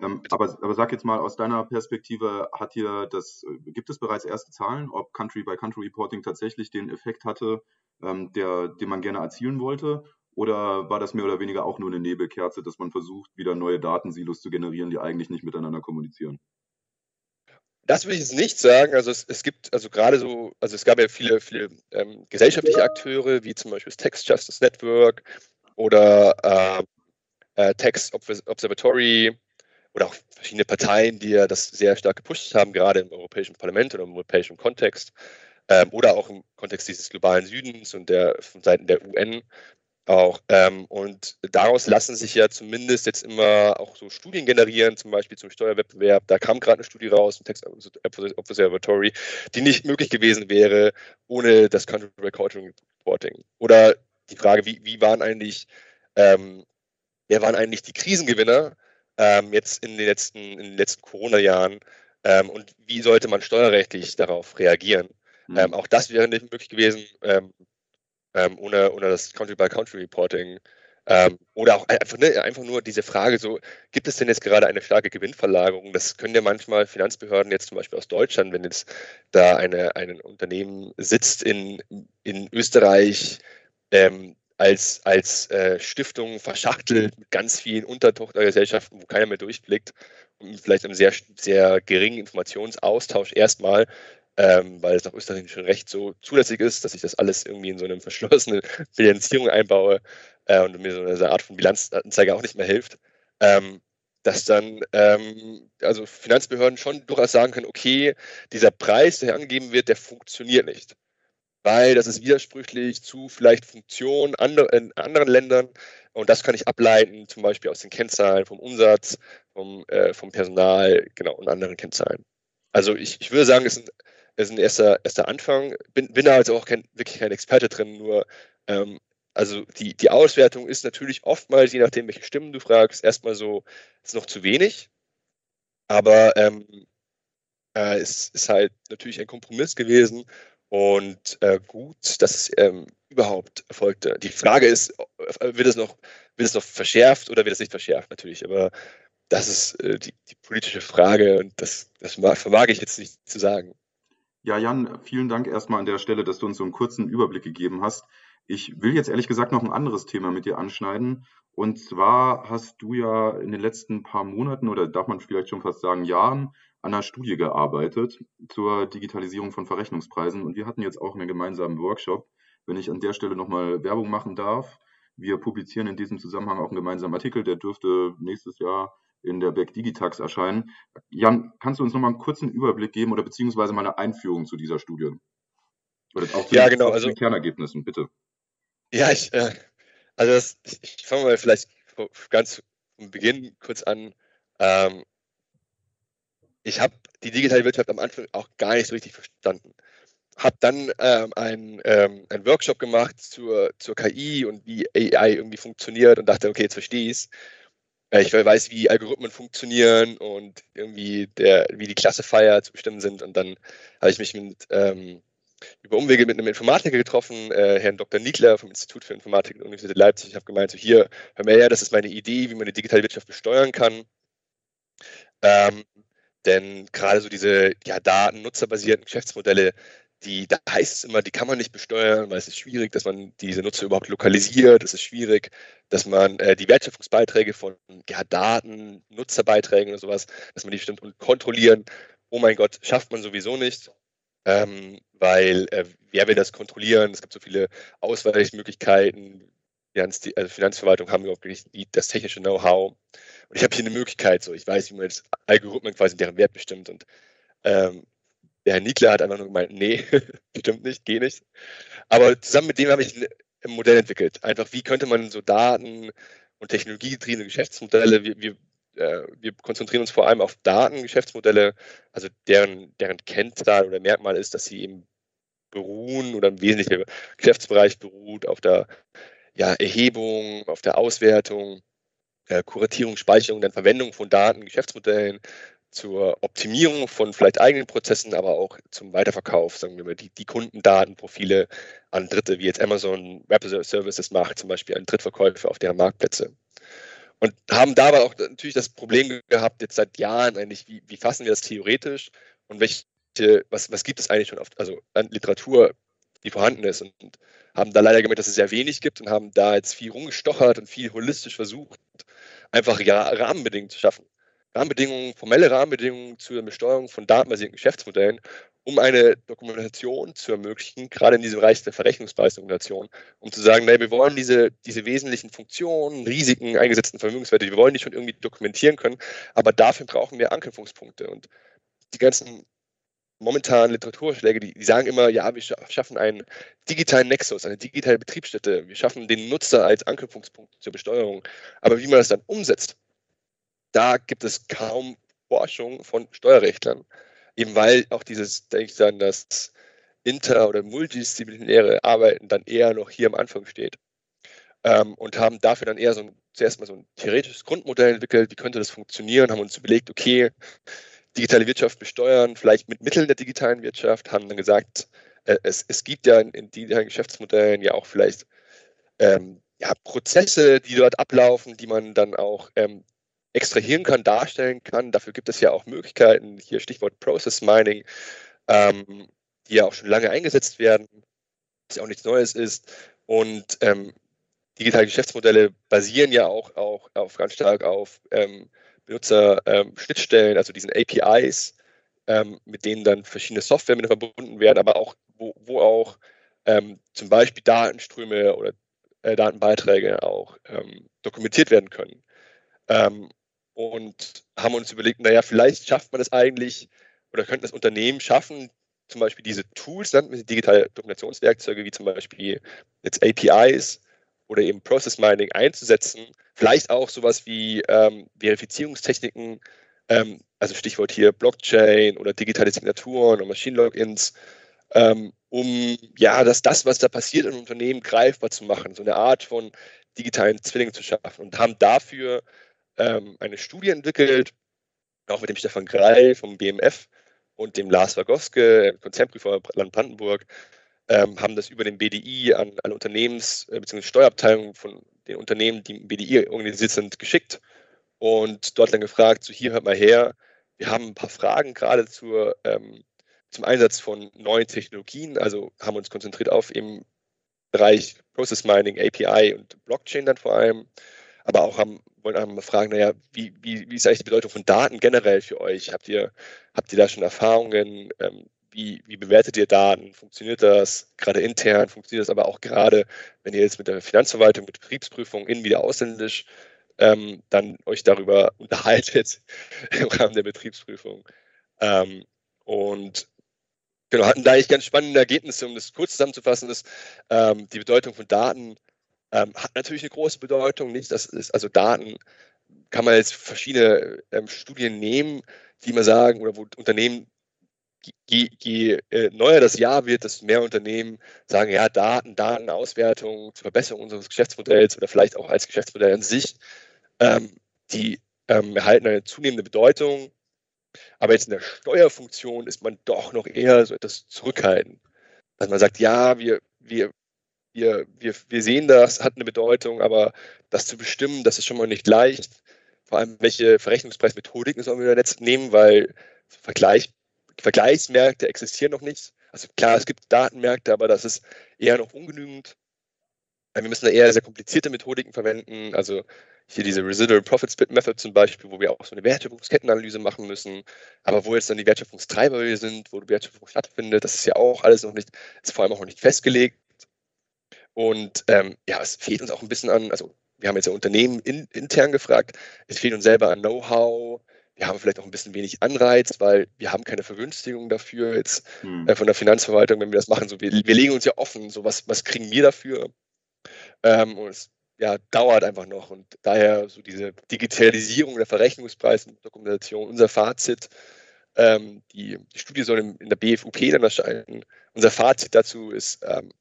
ähm, aber, aber sag jetzt mal, aus deiner Perspektive hat hier das, äh, gibt es bereits erste Zahlen, ob Country-by-Country-Reporting tatsächlich den Effekt hatte, ähm, der, den man gerne erzielen wollte? Oder war das mehr oder weniger auch nur eine Nebelkerze, dass man versucht, wieder neue Datensilos zu generieren, die eigentlich nicht miteinander kommunizieren? Das würde ich jetzt nicht sagen. Also es, es gibt also gerade so, also es gab ja viele, viele ähm, gesellschaftliche Akteure, wie zum Beispiel das Text Justice Network oder ähm, äh, Tax Observatory oder auch verschiedene Parteien, die ja das sehr stark gepusht haben, gerade im Europäischen Parlament oder im europäischen Kontext ähm, oder auch im Kontext dieses globalen Südens und der von Seiten der UN auch. Ähm, und daraus lassen sich ja zumindest jetzt immer auch so Studien generieren, zum Beispiel zum Steuerwettbewerb. Da kam gerade eine Studie raus, ein Text Observatory, die nicht möglich gewesen wäre ohne das Country Recording Reporting. Oder die Frage, wie, wie waren eigentlich, ähm, wer waren eigentlich die Krisengewinner ähm, jetzt in den letzten, in den letzten Corona-Jahren ähm, und wie sollte man steuerrechtlich darauf reagieren? Mhm. Ähm, auch das wäre nicht möglich gewesen ähm, ähm, ohne, ohne das Country-by-Country-Reporting. Ähm, oder auch einfach, ne, einfach nur diese Frage, so, gibt es denn jetzt gerade eine starke Gewinnverlagerung? Das können ja manchmal Finanzbehörden jetzt zum Beispiel aus Deutschland, wenn jetzt da eine, ein Unternehmen sitzt in, in Österreich, ähm, als, als äh, Stiftung verschachtelt mit ganz vielen Untertochtergesellschaften, wo keiner mehr durchblickt und vielleicht einem sehr, sehr geringen Informationsaustausch erstmal ähm, weil es nach österreichischem Recht so zulässig ist, dass ich das alles irgendwie in so eine [laughs] verschlossene Bilanzierung einbaue äh, und mir so eine Art von Bilanzanzeige auch nicht mehr hilft, ähm, dass dann ähm, also Finanzbehörden schon durchaus sagen können, okay, dieser Preis, der hier angegeben wird, der funktioniert nicht. Weil das ist widersprüchlich zu vielleicht Funktionen in anderen Ländern. Und das kann ich ableiten, zum Beispiel aus den Kennzahlen vom Umsatz, vom, äh, vom Personal, genau, und anderen Kennzahlen. Also ich, ich würde sagen, es sind ist ein erster, erster Anfang. Bin, bin da also auch kein, wirklich kein Experte drin, nur ähm, also die, die Auswertung ist natürlich oftmals, je nachdem, welche Stimmen du fragst, erstmal so, ist noch zu wenig. Aber ähm, äh, es ist halt natürlich ein Kompromiss gewesen und äh, gut, dass es ähm, überhaupt erfolgte. Die Frage ist, äh, wird es noch, wird es noch verschärft oder wird es nicht verschärft, natürlich. Aber das ist äh, die, die, politische Frage und das, das vermag ich jetzt nicht zu sagen. Ja, Jan, vielen Dank erstmal an der Stelle, dass du uns so einen kurzen Überblick gegeben hast. Ich will jetzt ehrlich gesagt noch ein anderes Thema mit dir anschneiden. Und zwar hast du ja in den letzten paar Monaten oder darf man vielleicht schon fast sagen Jahren an einer Studie gearbeitet zur Digitalisierung von Verrechnungspreisen. Und wir hatten jetzt auch einen gemeinsamen Workshop. Wenn ich an der Stelle nochmal Werbung machen darf, wir publizieren in diesem Zusammenhang auch einen gemeinsamen Artikel, der dürfte nächstes Jahr in der Back Digitax erscheinen. Jan, kannst du uns noch mal einen kurzen Überblick geben oder beziehungsweise mal eine Einführung zu dieser Studie? Oder auch zu ja, den, genau, also, Kernergebnissen, bitte. Ja, ich, äh, also das, ich, fange mal vielleicht ganz vom Beginn kurz an. Ähm, ich habe die digitale Wirtschaft am Anfang auch gar nicht so richtig verstanden. Habe dann ähm, einen, ähm, einen Workshop gemacht zur, zur KI und wie AI irgendwie funktioniert und dachte, okay, jetzt verstehe ich es ich weiß, wie Algorithmen funktionieren und irgendwie der, wie die Classifier zu bestimmen sind. Und dann habe ich mich mit, ähm, über Umwege mit einem Informatiker getroffen, äh, Herrn Dr. Niedler vom Institut für Informatik der Universität Leipzig. Ich habe gemeint, so hier, hör mal her, das ist meine Idee, wie man die digitale Wirtschaft besteuern kann. Ähm, denn gerade so diese ja, daten-, nutzerbasierten Geschäftsmodelle, die, da heißt es immer, die kann man nicht besteuern, weil es ist schwierig, dass man diese Nutzer überhaupt lokalisiert. Es ist schwierig, dass man äh, die Wertschöpfungsbeiträge von ja, Daten, Nutzerbeiträgen oder sowas, dass man die bestimmt kontrollieren. Oh mein Gott, schafft man sowieso nicht, ähm, weil äh, wer will das kontrollieren? Es gibt so viele Ausweichmöglichkeiten. Finanz, also Finanzverwaltung haben überhaupt nicht das technische Know-how. Und ich habe hier eine Möglichkeit, so ich weiß, wie man jetzt Algorithmen quasi deren Wert bestimmt und ähm, der Herr Niedler hat einfach nur gemeint, nee, [laughs] stimmt nicht, geh nicht. Aber zusammen mit dem habe ich ein Modell entwickelt. Einfach, wie könnte man so Daten und technologiegetriebene Geschäftsmodelle, wir, wir, äh, wir konzentrieren uns vor allem auf Datengeschäftsmodelle, also deren, deren Kennzahl oder Merkmal ist, dass sie eben beruhen oder im wesentlichen Geschäftsbereich beruht auf der ja, Erhebung, auf der Auswertung, äh, Kuratierung, Speicherung, dann Verwendung von Daten, Geschäftsmodellen, zur Optimierung von vielleicht eigenen Prozessen, aber auch zum Weiterverkauf, sagen wir mal, die, die Kundendatenprofile an Dritte, wie jetzt Amazon Web Services macht, zum Beispiel an Drittverkäufe auf deren Marktplätze. Und haben dabei auch natürlich das Problem gehabt, jetzt seit Jahren eigentlich, wie, wie fassen wir das theoretisch und welche, was, was gibt es eigentlich schon oft, also an Literatur, die vorhanden ist und haben da leider gemerkt, dass es sehr wenig gibt und haben da jetzt viel rumgestochert und viel holistisch versucht, einfach ja, Rahmenbedingungen zu schaffen. Rahmenbedingungen, formelle Rahmenbedingungen zur Besteuerung von datenbasierten Geschäftsmodellen. um eine Dokumentation zu ermöglichen, gerade in diesem Bereich der Verrechnungspreisdokumentation, um zu sagen, naja, wir wollen diese, diese wesentlichen Funktionen, Risiken, eingesetzten Vermögenswerte, wir wollen die schon irgendwie dokumentieren können, aber dafür brauchen wir Anknüpfungspunkte. Und die ganzen momentanen Literaturschläge, die, die sagen immer, ja, wir schaffen einen digitalen Nexus, eine digitale Betriebsstätte, wir schaffen den Nutzer als Anknüpfungspunkt zur Besteuerung. Aber wie man das dann umsetzt, da gibt es kaum Forschung von Steuerrechtlern. Eben weil auch dieses, denke ich dann, das inter- oder multidisziplinäre Arbeiten dann eher noch hier am Anfang steht. Ähm, und haben dafür dann eher so ein, zuerst mal so ein theoretisches Grundmodell entwickelt, wie könnte das funktionieren, haben uns überlegt, okay, digitale Wirtschaft besteuern, vielleicht mit Mitteln der digitalen Wirtschaft, haben dann gesagt, äh, es, es gibt ja in, in digitalen Geschäftsmodellen ja auch vielleicht ähm, ja, Prozesse, die dort ablaufen, die man dann auch ähm, extrahieren kann, darstellen kann. Dafür gibt es ja auch Möglichkeiten, hier Stichwort Process Mining, ähm, die ja auch schon lange eingesetzt werden, was ja auch nichts Neues ist. Und ähm, digitale Geschäftsmodelle basieren ja auch, auch auf, ganz stark auf ähm, Benutzer-Schnittstellen, ähm, also diesen APIs, ähm, mit denen dann verschiedene Software mit verbunden werden, aber auch, wo, wo auch ähm, zum Beispiel Datenströme oder äh, Datenbeiträge auch dokumentiert werden können ähm, und haben uns überlegt, naja, vielleicht schafft man es eigentlich oder könnte das Unternehmen schaffen, zum Beispiel diese Tools, nannten wir digitale Dokumentationswerkzeuge, wie zum Beispiel jetzt APIs oder eben Process Mining einzusetzen. Vielleicht auch sowas wie ähm, Verifizierungstechniken, ähm, also Stichwort hier Blockchain oder digitale Signaturen und Machine Logins, ähm, um ja, dass das, was da passiert im Unternehmen, greifbar zu machen, so eine Art von digitalen Zwilling zu schaffen und haben dafür ähm, eine Studie entwickelt, auch mit dem Stefan Greil vom BMF und dem Lars Wagoske, Konzernprüfer Land Brandenburg, ähm, haben das über den BDI an alle Unternehmens- äh, bzw. Steuerabteilungen von den Unternehmen, die im BDI organisiert sind, geschickt und dort dann gefragt, so hier hört mal her, wir haben ein paar Fragen gerade zur, ähm, zum Einsatz von neuen Technologien, also haben uns konzentriert auf im Bereich Process Mining, API und Blockchain dann vor allem aber auch haben, wollen auch mal fragen, naja, wie, wie, wie ist eigentlich die Bedeutung von Daten generell für euch? Habt ihr, habt ihr da schon Erfahrungen? Ähm, wie, wie bewertet ihr Daten? Funktioniert das gerade intern? Funktioniert das aber auch gerade, wenn ihr jetzt mit der Finanzverwaltung, mit Betriebsprüfung innen wieder ausländisch ähm, dann euch darüber [laughs] unterhaltet im Rahmen der Betriebsprüfung? Ähm, und genau, hatten da eigentlich ganz spannende Ergebnisse, um das kurz zusammenzufassen, ist ähm, die Bedeutung von Daten ähm, hat natürlich eine große Bedeutung. Nicht, das ist, also Daten kann man jetzt verschiedene ähm, Studien nehmen, die mal sagen, oder wo Unternehmen, je, je äh, neuer das Jahr wird, desto mehr Unternehmen sagen, ja, Daten, Datenauswertung zur Verbesserung unseres Geschäftsmodells oder vielleicht auch als Geschäftsmodell an sich, ähm, die ähm, erhalten eine zunehmende Bedeutung. Aber jetzt in der Steuerfunktion ist man doch noch eher so etwas zurückhaltend. Dass man sagt, ja, wir, wir wir, wir, wir sehen das, hat eine Bedeutung, aber das zu bestimmen, das ist schon mal nicht leicht. Vor allem, welche Verrechnungspreismethodiken sollen wir da jetzt nehmen, weil Vergleich, Vergleichsmärkte existieren noch nicht. Also klar, es gibt Datenmärkte, aber das ist eher noch ungenügend. Wir müssen da eher sehr komplizierte Methodiken verwenden. Also hier diese Residual Profit Split Method zum Beispiel, wo wir auch so eine Wertschöpfungskettenanalyse machen müssen. Aber wo jetzt dann die Wertschöpfungstreiber sind, wo die Wertschöpfung stattfindet, das ist ja auch alles noch nicht, ist vor allem auch noch nicht festgelegt. Und ähm, ja, es fehlt uns auch ein bisschen an, also wir haben jetzt ja Unternehmen in, intern gefragt, es fehlt uns selber an Know-how, wir haben vielleicht auch ein bisschen wenig Anreiz, weil wir haben keine Vergünstigung dafür jetzt hm. äh, von der Finanzverwaltung, wenn wir das machen. So, wir, wir legen uns ja offen, so was, was kriegen wir dafür? Ähm, und es ja, dauert einfach noch. Und daher so diese Digitalisierung der Verrechnungspreisdokumentation, unser Fazit, ähm, die, die, Studie soll in, in, der BFUP dann erscheinen. Unser Fazit dazu ist, ähm,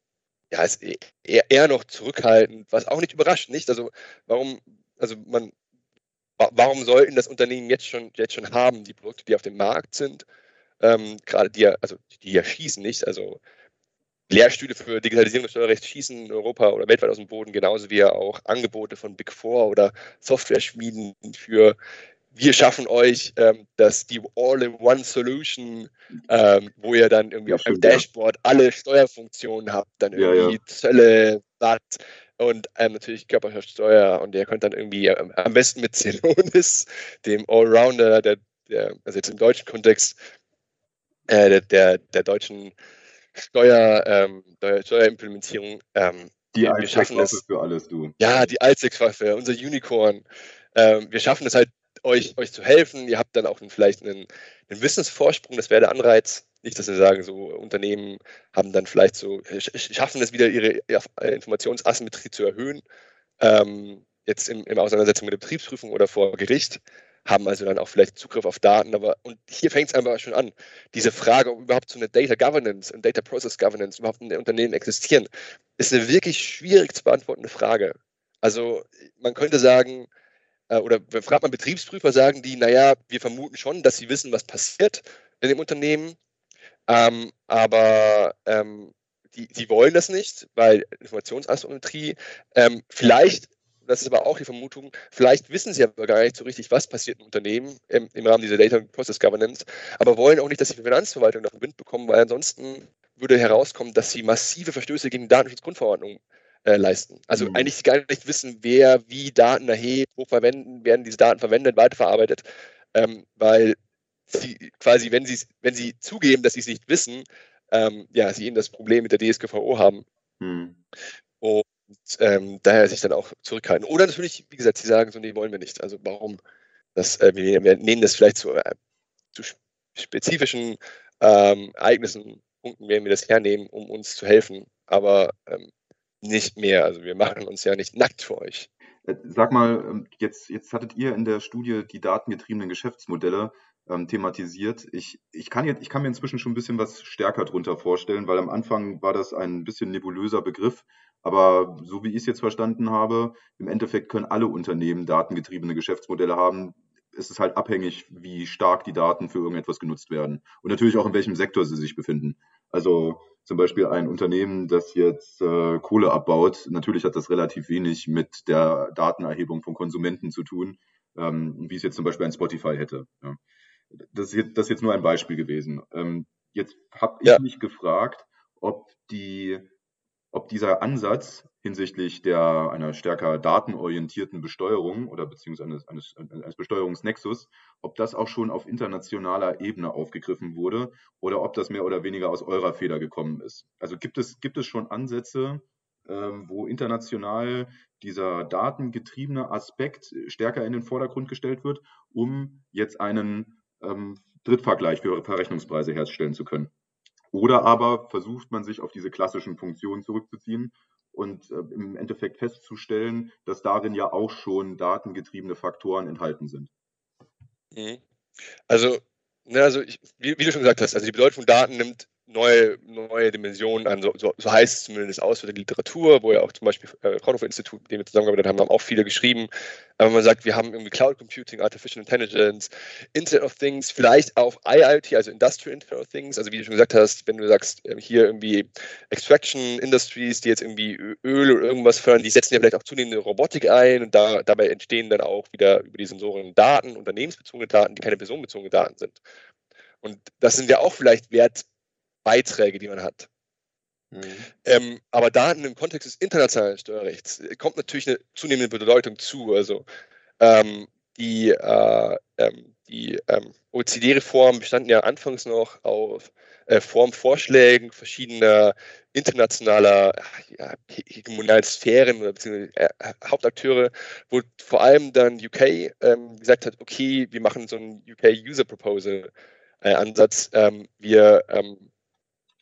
ja, ist eher, eher noch zurückhaltend, was auch nicht überrascht, nicht? Also warum, also man, warum sollten das Unternehmen jetzt schon, jetzt schon haben, die Produkte, die auf dem Markt sind, ähm, gerade die, also die ja schießen, nicht? Also Lehrstühle für Digitalisierung des Steuerrechts schießen in Europa oder weltweit aus dem Boden, genauso wie auch Angebote von Big Four oder Software-Schmieden für wir schaffen euch ähm, das, die All-in-One-Solution, ähm, wo ihr dann irgendwie auf dem Dashboard alle Steuerfunktionen habt, dann irgendwie ja, ja. Zölle, VAT und ähm, natürlich Körperschaftssteuer und ihr könnt dann irgendwie ähm, am besten mit Celonis, dem Allrounder, der, der, also jetzt im deutschen Kontext, äh, der, der, der, deutschen Steuer, ähm, Steuerimplementierung. Ähm, die es für alles, du. Ja, die Allzweckwaffe, unser Unicorn. Ähm, wir schaffen es halt, euch, euch zu helfen. Ihr habt dann auch vielleicht einen, einen Wissensvorsprung, das wäre der Anreiz. Nicht, dass wir sagen, so Unternehmen haben dann vielleicht so, schaffen es wieder, ihre Informationsasymmetrie zu erhöhen. Ähm, jetzt in, in Auseinandersetzung mit der Betriebsprüfung oder vor Gericht haben also dann auch vielleicht Zugriff auf Daten. Aber und hier fängt es einfach schon an. Diese Frage, ob überhaupt so eine Data Governance und Data Process Governance überhaupt in Unternehmen existieren, ist eine wirklich schwierig zu beantwortende Frage. Also man könnte sagen, äh, oder fragt man Betriebsprüfer, sagen die, naja, wir vermuten schon, dass sie wissen, was passiert in dem Unternehmen, ähm, aber ähm, die, die wollen das nicht, weil Informationsasymmetrie ähm, vielleicht das ist aber auch die Vermutung, vielleicht wissen sie aber gar nicht so richtig, was passiert im Unternehmen im, im Rahmen dieser Data Process Governance, aber wollen auch nicht, dass die Finanzverwaltung davon Wind bekommen, weil ansonsten würde herauskommen, dass sie massive Verstöße gegen die Datenschutzgrundverordnung äh, leisten. Also mhm. eigentlich gar nicht wissen, wer wie Daten erhebt, wo verwenden, werden diese Daten verwendet, weiterverarbeitet, ähm, weil sie quasi, wenn sie, wenn sie zugeben, dass sie es nicht wissen, ähm, ja, sie eben das Problem mit der DSGVO haben. Mhm. Und ähm, daher sich dann auch zurückhalten. Oder natürlich, wie gesagt, sie sagen so, nee, wollen wir nicht. Also warum? Das, äh, wir, wir, nehmen das vielleicht zu, äh, zu spezifischen ähm, Ereignissen, Punkten werden wir das hernehmen, um uns zu helfen, aber ähm, nicht mehr. Also wir machen uns ja nicht nackt für euch. Äh, sag mal, ähm, jetzt, jetzt hattet ihr in der Studie die datengetriebenen Geschäftsmodelle ähm, thematisiert. Ich, ich, kann jetzt, ich kann mir inzwischen schon ein bisschen was stärker drunter vorstellen, weil am Anfang war das ein bisschen nebulöser Begriff. Aber so wie ich es jetzt verstanden habe, im Endeffekt können alle Unternehmen datengetriebene Geschäftsmodelle haben. Es ist halt abhängig, wie stark die Daten für irgendetwas genutzt werden. Und natürlich auch in welchem Sektor sie sich befinden. Also zum Beispiel ein Unternehmen, das jetzt äh, Kohle abbaut, natürlich hat das relativ wenig mit der Datenerhebung von Konsumenten zu tun, ähm, wie es jetzt zum Beispiel ein Spotify hätte. Ja. Das, ist jetzt, das ist jetzt nur ein Beispiel gewesen. Ähm, jetzt habe ich ja. mich gefragt, ob die ob dieser Ansatz hinsichtlich der einer stärker datenorientierten Besteuerung oder beziehungsweise eines, eines, eines Besteuerungsnexus, ob das auch schon auf internationaler Ebene aufgegriffen wurde oder ob das mehr oder weniger aus eurer Feder gekommen ist. Also gibt es, gibt es schon Ansätze, ähm, wo international dieser datengetriebene Aspekt stärker in den Vordergrund gestellt wird, um jetzt einen ähm, Drittvergleich für Verrechnungspreise herstellen zu können. Oder aber versucht man sich auf diese klassischen Funktionen zurückzuziehen und äh, im Endeffekt festzustellen, dass darin ja auch schon datengetriebene Faktoren enthalten sind. Mhm. Also, ne, also ich, wie, wie, du schon gesagt hast, also die Bedeutung von Daten nimmt neue, neue Dimensionen an. So, so, so, heißt es zumindest aus die Literatur, wo ja auch zum Beispiel äh, Fraunhofer Institut, mit dem wir zusammengearbeitet haben, haben auch viele geschrieben. Aber man sagt, wir haben irgendwie Cloud Computing, Artificial Intelligence, Internet of Things, vielleicht auch IoT, also Industrial Internet of Things. Also wie du schon gesagt hast, wenn du sagst, äh, hier irgendwie Extraction Industries, die jetzt irgendwie Öl oder irgendwas fördern, die setzen ja vielleicht auch zunehmende Robotik ein und da, dabei entstehen dann auch wieder über die Sensoren Daten, unternehmensbezogene Daten, die keine personenbezogene Daten sind. Und das sind ja auch vielleicht Wert Beiträge, die man hat. Mhm. Ähm, aber Daten im Kontext des internationalen Steuerrechts äh, kommt natürlich eine zunehmende Bedeutung zu. Also ähm, die, äh, ähm, die ähm, OECD-Reformen bestanden ja anfangs noch auf äh, Formvorschlägen verschiedener internationaler ja, hegemonalen Sphären oder beziehungsweise äh, Hauptakteure, wo vor allem dann UK ähm, gesagt hat, okay, wir machen so einen UK User Proposal äh. Ähm, wir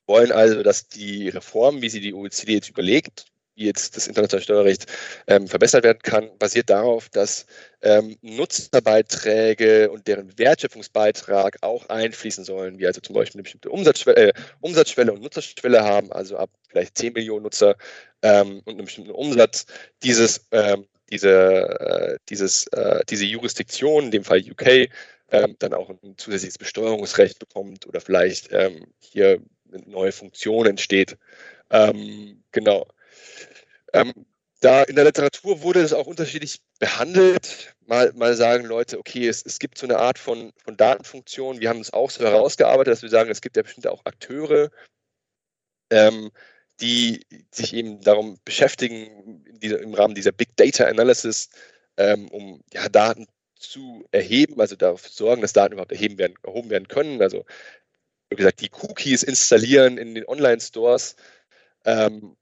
wollen also, dass die Reform, wie sie die OECD jetzt überlegt, wie jetzt das internationale Steuerrecht ähm, verbessert werden kann, basiert darauf, dass ähm, Nutzerbeiträge und deren Wertschöpfungsbeitrag auch einfließen sollen, wie also zum Beispiel eine bestimmte Umsatzschwelle, äh, Umsatzschwelle und Nutzerschwelle haben, also ab vielleicht 10 Millionen Nutzer ähm, und einem bestimmten Umsatz, dieses, ähm, diese, äh, dieses, äh, diese Jurisdiktion, in dem Fall UK, ähm, dann auch ein zusätzliches Besteuerungsrecht bekommt oder vielleicht ähm, hier eine neue Funktion entsteht. Ähm, genau. Ähm, da in der Literatur wurde das auch unterschiedlich behandelt. Mal, mal sagen Leute, okay, es, es gibt so eine Art von, von Datenfunktion. Wir haben es auch so herausgearbeitet, dass wir sagen, es gibt ja bestimmt auch Akteure, ähm, die sich eben darum beschäftigen, dieser, im Rahmen dieser Big Data Analysis, ähm, um ja, Daten zu erheben, also dafür sorgen, dass Daten überhaupt erheben werden, erhoben werden können. Also gesagt, die Cookies installieren in den Online-Stores, ähm,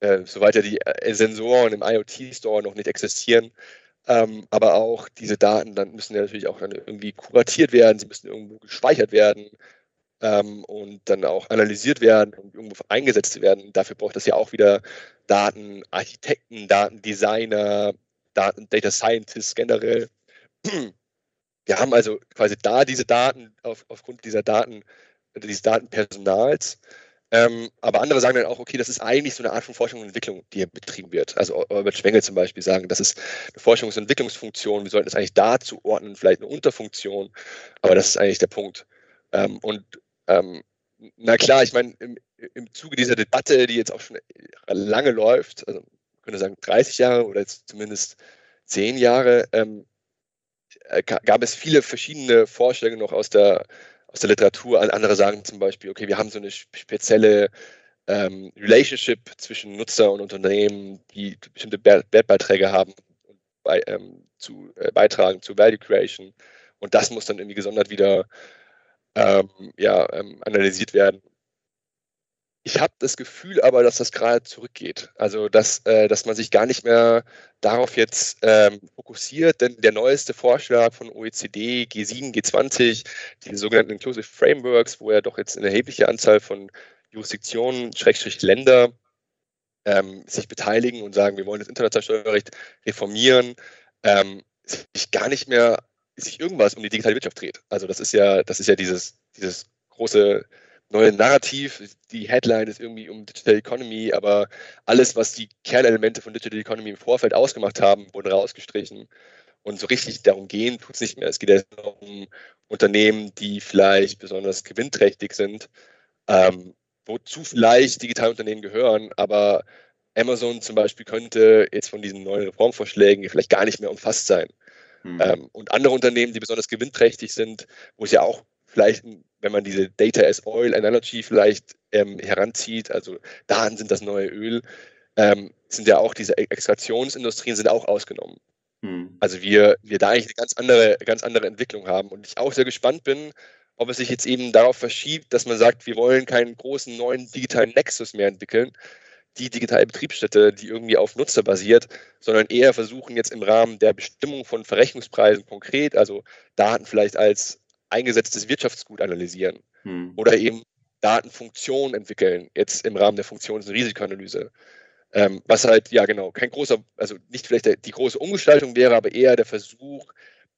äh, soweit ja die äh, Sensoren im IoT-Store noch nicht existieren. Ähm, aber auch diese Daten dann müssen ja natürlich auch dann irgendwie kuratiert werden, sie müssen irgendwo gespeichert werden ähm, und dann auch analysiert werden und irgendwo eingesetzt werden. Dafür braucht es ja auch wieder Datenarchitekten, Datendesigner, Daten, Data Scientists generell. Wir haben also quasi da diese Daten auf, aufgrund dieser Daten, dieses Datenpersonals. Ähm, aber andere sagen dann auch, okay, das ist eigentlich so eine Art von Forschung und Entwicklung, die hier betrieben wird. Also Albert Schwengel zum Beispiel sagen, das ist eine Forschungs- und Entwicklungsfunktion, wir sollten es eigentlich dazu ordnen, vielleicht eine Unterfunktion, aber das ist eigentlich der Punkt. Ähm, und ähm, na klar, ich meine, im, im Zuge dieser Debatte, die jetzt auch schon lange läuft, also man könnte sagen 30 Jahre oder jetzt zumindest 10 Jahre, ähm, äh, gab es viele verschiedene Vorstellungen noch aus der, aus der Literatur. Andere sagen zum Beispiel, okay, wir haben so eine spezielle ähm, Relationship zwischen Nutzer und Unternehmen, die bestimmte Wertbeiträge haben bei, ähm, zu, äh, beitragen zu Value Creation. Und das muss dann irgendwie gesondert wieder ähm, ja, ähm, analysiert werden. Ich habe das Gefühl aber, dass das gerade zurückgeht. Also, dass, äh, dass man sich gar nicht mehr darauf jetzt ähm, fokussiert, denn der neueste Vorschlag von OECD, G7, G20, die sogenannten Inclusive Frameworks, wo ja doch jetzt eine erhebliche Anzahl von Jurisdiktionen, Schrägstrich Länder, ähm, sich beteiligen und sagen, wir wollen das internationale Steuerrecht reformieren, ähm, sich gar nicht mehr sich irgendwas um die digitale Wirtschaft dreht. Also das ist ja, das ist ja dieses, dieses große neue Narrativ. Die Headline ist irgendwie um Digital Economy, aber alles, was die Kernelemente von Digital Economy im Vorfeld ausgemacht haben, wurde rausgestrichen. Und so richtig darum gehen tut es nicht mehr. Es geht ja um Unternehmen, die vielleicht besonders gewinnträchtig sind, ähm, wozu vielleicht digitale Unternehmen gehören, aber Amazon zum Beispiel könnte jetzt von diesen neuen Reformvorschlägen vielleicht gar nicht mehr umfasst sein. Mhm. Ähm, und andere Unternehmen, die besonders gewinnträchtig sind, wo es ja auch vielleicht, wenn man diese Data as Oil Analogy vielleicht ähm, heranzieht, also Daten sind das neue Öl, ähm, sind ja auch diese Extraktionsindustrien sind auch ausgenommen. Mhm. Also wir, wir da eigentlich eine ganz andere, ganz andere Entwicklung haben. Und ich auch sehr gespannt bin, ob es sich jetzt eben darauf verschiebt, dass man sagt, wir wollen keinen großen neuen digitalen Nexus mehr entwickeln, die digitale Betriebsstätte, die irgendwie auf Nutzer basiert, sondern eher versuchen jetzt im Rahmen der Bestimmung von Verrechnungspreisen konkret, also Daten vielleicht als eingesetztes Wirtschaftsgut analysieren hm. oder eben Datenfunktionen entwickeln, jetzt im Rahmen der Funktions- und Risikoanalyse. Ähm, was halt, ja genau, kein großer, also nicht vielleicht der, die große Umgestaltung wäre, aber eher der Versuch,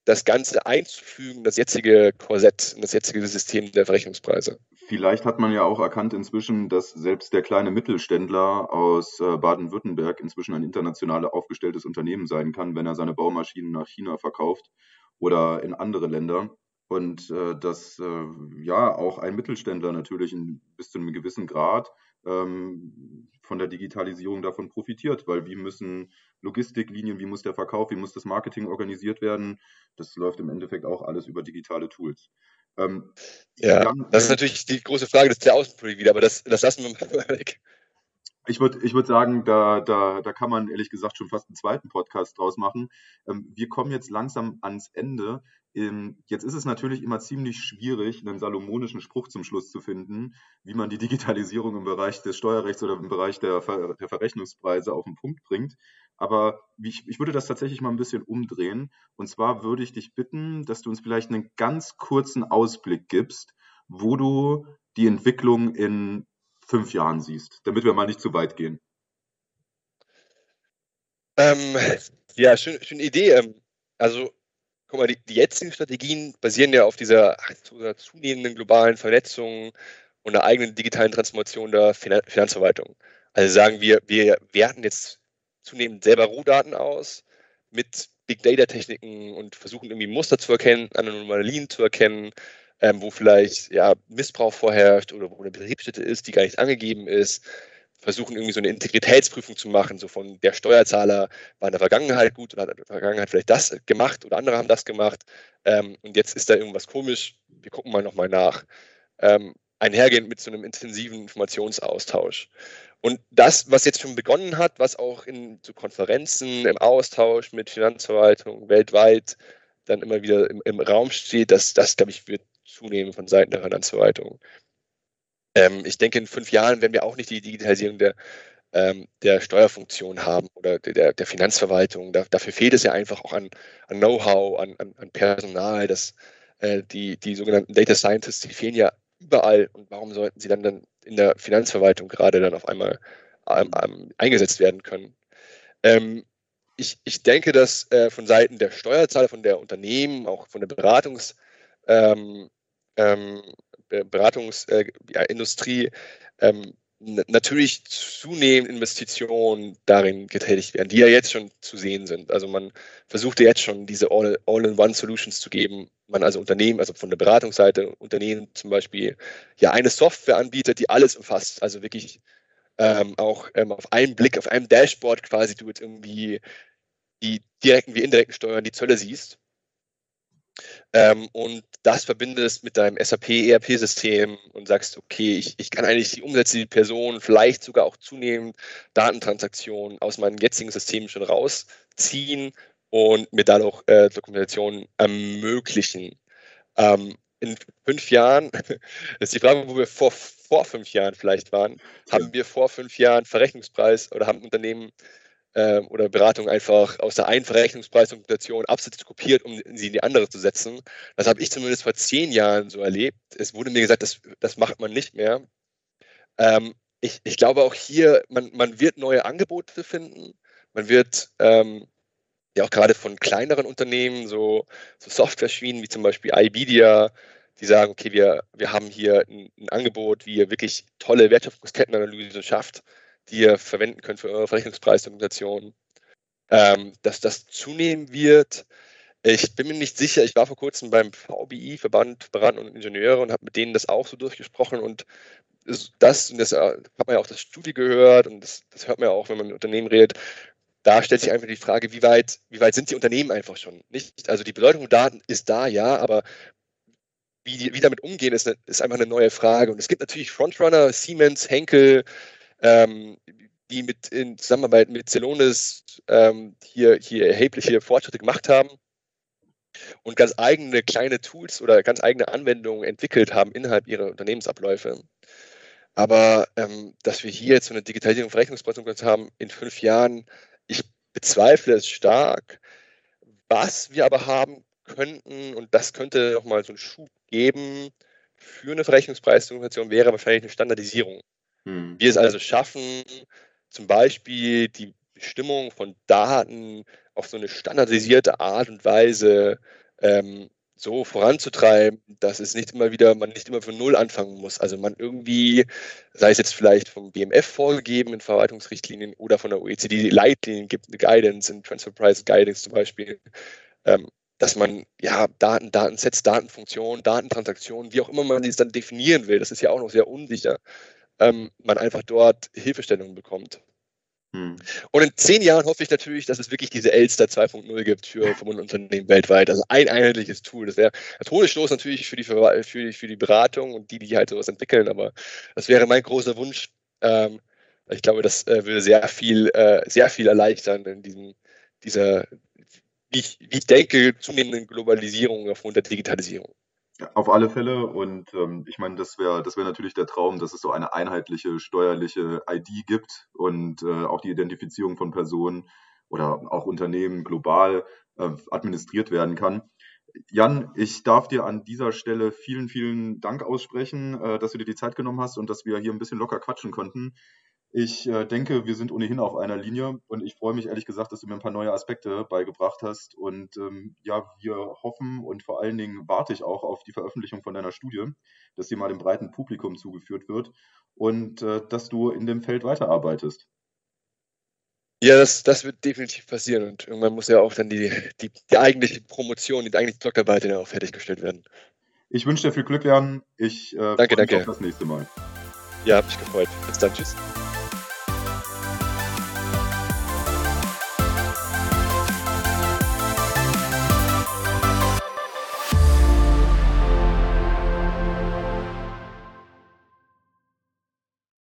das Ganze einzufügen, das jetzige Korsett, das jetzige System der Verrechnungspreise. Vielleicht hat man ja auch erkannt inzwischen, dass selbst der kleine Mittelständler aus äh, Baden-Württemberg inzwischen ein international aufgestelltes Unternehmen sein kann, wenn er seine Baumaschinen nach China verkauft oder in andere Länder. Und äh, dass äh, ja auch ein Mittelständler natürlich in, bis zu einem gewissen Grad ähm, von der Digitalisierung davon profitiert, weil wie müssen Logistiklinien, wie muss der Verkauf, wie muss das Marketing organisiert werden, das läuft im Endeffekt auch alles über digitale Tools. Ähm, ja, dann, das ist natürlich die große Frage das ist der Außenpolitik wieder, aber das, das lassen wir mal [laughs] weg. Ich würde ich würd sagen, da, da, da kann man ehrlich gesagt schon fast einen zweiten Podcast draus machen. Ähm, wir kommen jetzt langsam ans Ende. Ähm, jetzt ist es natürlich immer ziemlich schwierig, einen salomonischen Spruch zum Schluss zu finden, wie man die Digitalisierung im Bereich des Steuerrechts oder im Bereich der, Ver der Verrechnungspreise auf den Punkt bringt. Aber ich, ich würde das tatsächlich mal ein bisschen umdrehen. Und zwar würde ich dich bitten, dass du uns vielleicht einen ganz kurzen Ausblick gibst, wo du die Entwicklung in fünf Jahren siehst, damit wir mal nicht zu weit gehen. Ähm, ja, schöne, schöne Idee. Ähm, also guck mal, die, die, jetzigen Strategien basieren ja auf dieser zunehmenden globalen Vernetzung und der eigenen digitalen Transformation der Finanzverwaltung. Also sagen wir, wir werten jetzt zunehmend selber Rohdaten aus mit Big Data Techniken und versuchen irgendwie Muster zu erkennen, Anomalien zu erkennen, ähm, wo vielleicht ja, Missbrauch vorherrscht oder wo eine Betriebsstätte ist, die gar nicht angegeben ist versuchen irgendwie so eine Integritätsprüfung zu machen, so von der Steuerzahler war in der Vergangenheit gut oder hat in der Vergangenheit vielleicht das gemacht oder andere haben das gemacht ähm, und jetzt ist da irgendwas komisch, wir gucken mal nochmal nach. Ähm, einhergehend mit so einem intensiven Informationsaustausch. Und das, was jetzt schon begonnen hat, was auch in so Konferenzen, im Austausch mit Finanzverwaltungen weltweit dann immer wieder im, im Raum steht, das, das glaube ich, wird zunehmen von Seiten der Finanzverwaltung. Ähm, ich denke, in fünf Jahren werden wir auch nicht die Digitalisierung der, ähm, der Steuerfunktion haben oder der, der Finanzverwaltung. Da, dafür fehlt es ja einfach auch an, an Know-how, an, an, an, Personal. Das, äh, die, die sogenannten Data Scientists, die fehlen ja überall. Und warum sollten sie dann, dann in der Finanzverwaltung gerade dann auf einmal ähm, ähm, eingesetzt werden können? Ähm, ich, ich denke, dass äh, von Seiten der Steuerzahler, von der Unternehmen, auch von der Beratungs, ähm, ähm, Beratungsindustrie ähm, natürlich zunehmend Investitionen darin getätigt werden, die ja jetzt schon zu sehen sind. Also man versucht ja jetzt schon diese All-in-One-Solutions zu geben. Man also Unternehmen, also von der Beratungsseite Unternehmen zum Beispiel, ja eine Software anbietet, die alles umfasst. Also wirklich ähm, auch ähm, auf einen Blick, auf einem Dashboard quasi du jetzt irgendwie die direkten wie indirekten Steuern, die Zölle siehst ähm, und das verbindest mit deinem SAP-ERP-System und sagst, okay, ich, ich kann eigentlich die Umsätze die Person, vielleicht sogar auch zunehmend Datentransaktionen aus meinem jetzigen System schon rausziehen und mir dadurch äh, Dokumentation ermöglichen. Ähm, in fünf Jahren, [laughs] das ist die Frage, wo wir vor, vor fünf Jahren vielleicht waren, haben wir vor fünf Jahren Verrechnungspreis oder haben Unternehmen ähm, oder Beratung einfach aus der einen Verrechnungspreisdokumentation Absätze kopiert, um sie in die andere zu setzen. Das habe ich zumindest vor zehn Jahren so erlebt. Es wurde mir gesagt, das, das macht man nicht mehr. Ähm, ich, ich glaube auch hier, man, man wird neue Angebote finden. Man wird ähm, ja auch gerade von kleineren Unternehmen, so, so Software-Schienen wie zum Beispiel iBedia, die sagen, okay, wir, wir haben hier ein, ein Angebot, wie ihr wirklich tolle Wertschöpfungskettenanalyse schafft die ihr verwenden könnt für eure Verrechnungspreisdokumentation, ähm, dass das zunehmen wird. Ich bin mir nicht sicher, ich war vor kurzem beim VBI, Verband Berater und Ingenieure, und habe mit denen das auch so durchgesprochen und das, und das äh, hat man ja auch das Studie gehört und das, das hört man ja auch, wenn man mit Unternehmen redet, da stellt sich einfach die Frage, wie weit, wie weit sind die Unternehmen einfach schon? Nicht? Also die Bedeutung von Daten ist da, ja, aber wie, wie damit umgehen, ist, eine, ist einfach eine neue Frage. Und es gibt natürlich Frontrunner, Siemens, Henkel, ähm, die mit in Zusammenarbeit mit Celonis ähm, hier, hier erhebliche Fortschritte gemacht haben und ganz eigene kleine Tools oder ganz eigene Anwendungen entwickelt haben innerhalb ihrer Unternehmensabläufe. Aber ähm, dass wir hier jetzt so eine Digitalisierung von Rechnungsprozess haben in fünf Jahren, ich bezweifle es stark. Was wir aber haben könnten, und das könnte nochmal so einen Schub geben für eine Verrechnungspreisdokumentation, wäre wahrscheinlich eine Standardisierung. Hm. Wir es also schaffen, zum Beispiel die Bestimmung von Daten auf so eine standardisierte Art und Weise ähm, so voranzutreiben, dass es nicht immer wieder, man nicht immer von Null anfangen muss. Also man irgendwie, sei es jetzt vielleicht vom BMF vorgegeben in Verwaltungsrichtlinien oder von der OECD Leitlinien gibt, eine Guidance, in Transfer Price Guidance zum Beispiel, ähm, dass man ja Daten, Datensets, Datenfunktionen, Datentransaktionen, wie auch immer man dies dann definieren will, das ist ja auch noch sehr unsicher, ähm, man einfach dort Hilfestellungen bekommt. Hm. Und in zehn Jahren hoffe ich natürlich, dass es wirklich diese Elster 2.0 gibt für verbundene Unternehmen weltweit. Also ein einheitliches Tool. Das wäre ein Todesstoß natürlich für die, für, die, für die Beratung und die, die halt sowas entwickeln, aber das wäre mein großer Wunsch. Ähm, ich glaube, das äh, würde sehr viel, äh, sehr viel erleichtern in diesem, dieser, wie ich, wie ich denke, zunehmenden Globalisierung aufgrund der Digitalisierung. Auf alle Fälle. Und ähm, ich meine, das wäre das wäre natürlich der Traum, dass es so eine einheitliche steuerliche ID gibt und äh, auch die Identifizierung von Personen oder auch Unternehmen global äh, administriert werden kann. Jan, ich darf dir an dieser Stelle vielen, vielen Dank aussprechen, äh, dass du dir die Zeit genommen hast und dass wir hier ein bisschen locker quatschen konnten. Ich äh, denke, wir sind ohnehin auf einer Linie und ich freue mich ehrlich gesagt, dass du mir ein paar neue Aspekte beigebracht hast. Und ähm, ja, wir hoffen und vor allen Dingen warte ich auch auf die Veröffentlichung von deiner Studie, dass sie mal dem breiten Publikum zugeführt wird und äh, dass du in dem Feld weiterarbeitest. Ja, das, das wird definitiv passieren und irgendwann muss ja auch dann die, die, die eigentliche Promotion, die eigentliche Doktorarbeit ja auch fertiggestellt werden. Ich wünsche dir viel Glück, Jan. Ich äh, danke, danke. auf das nächste Mal. Ja, hab mich gefreut. Bis dann. Tschüss.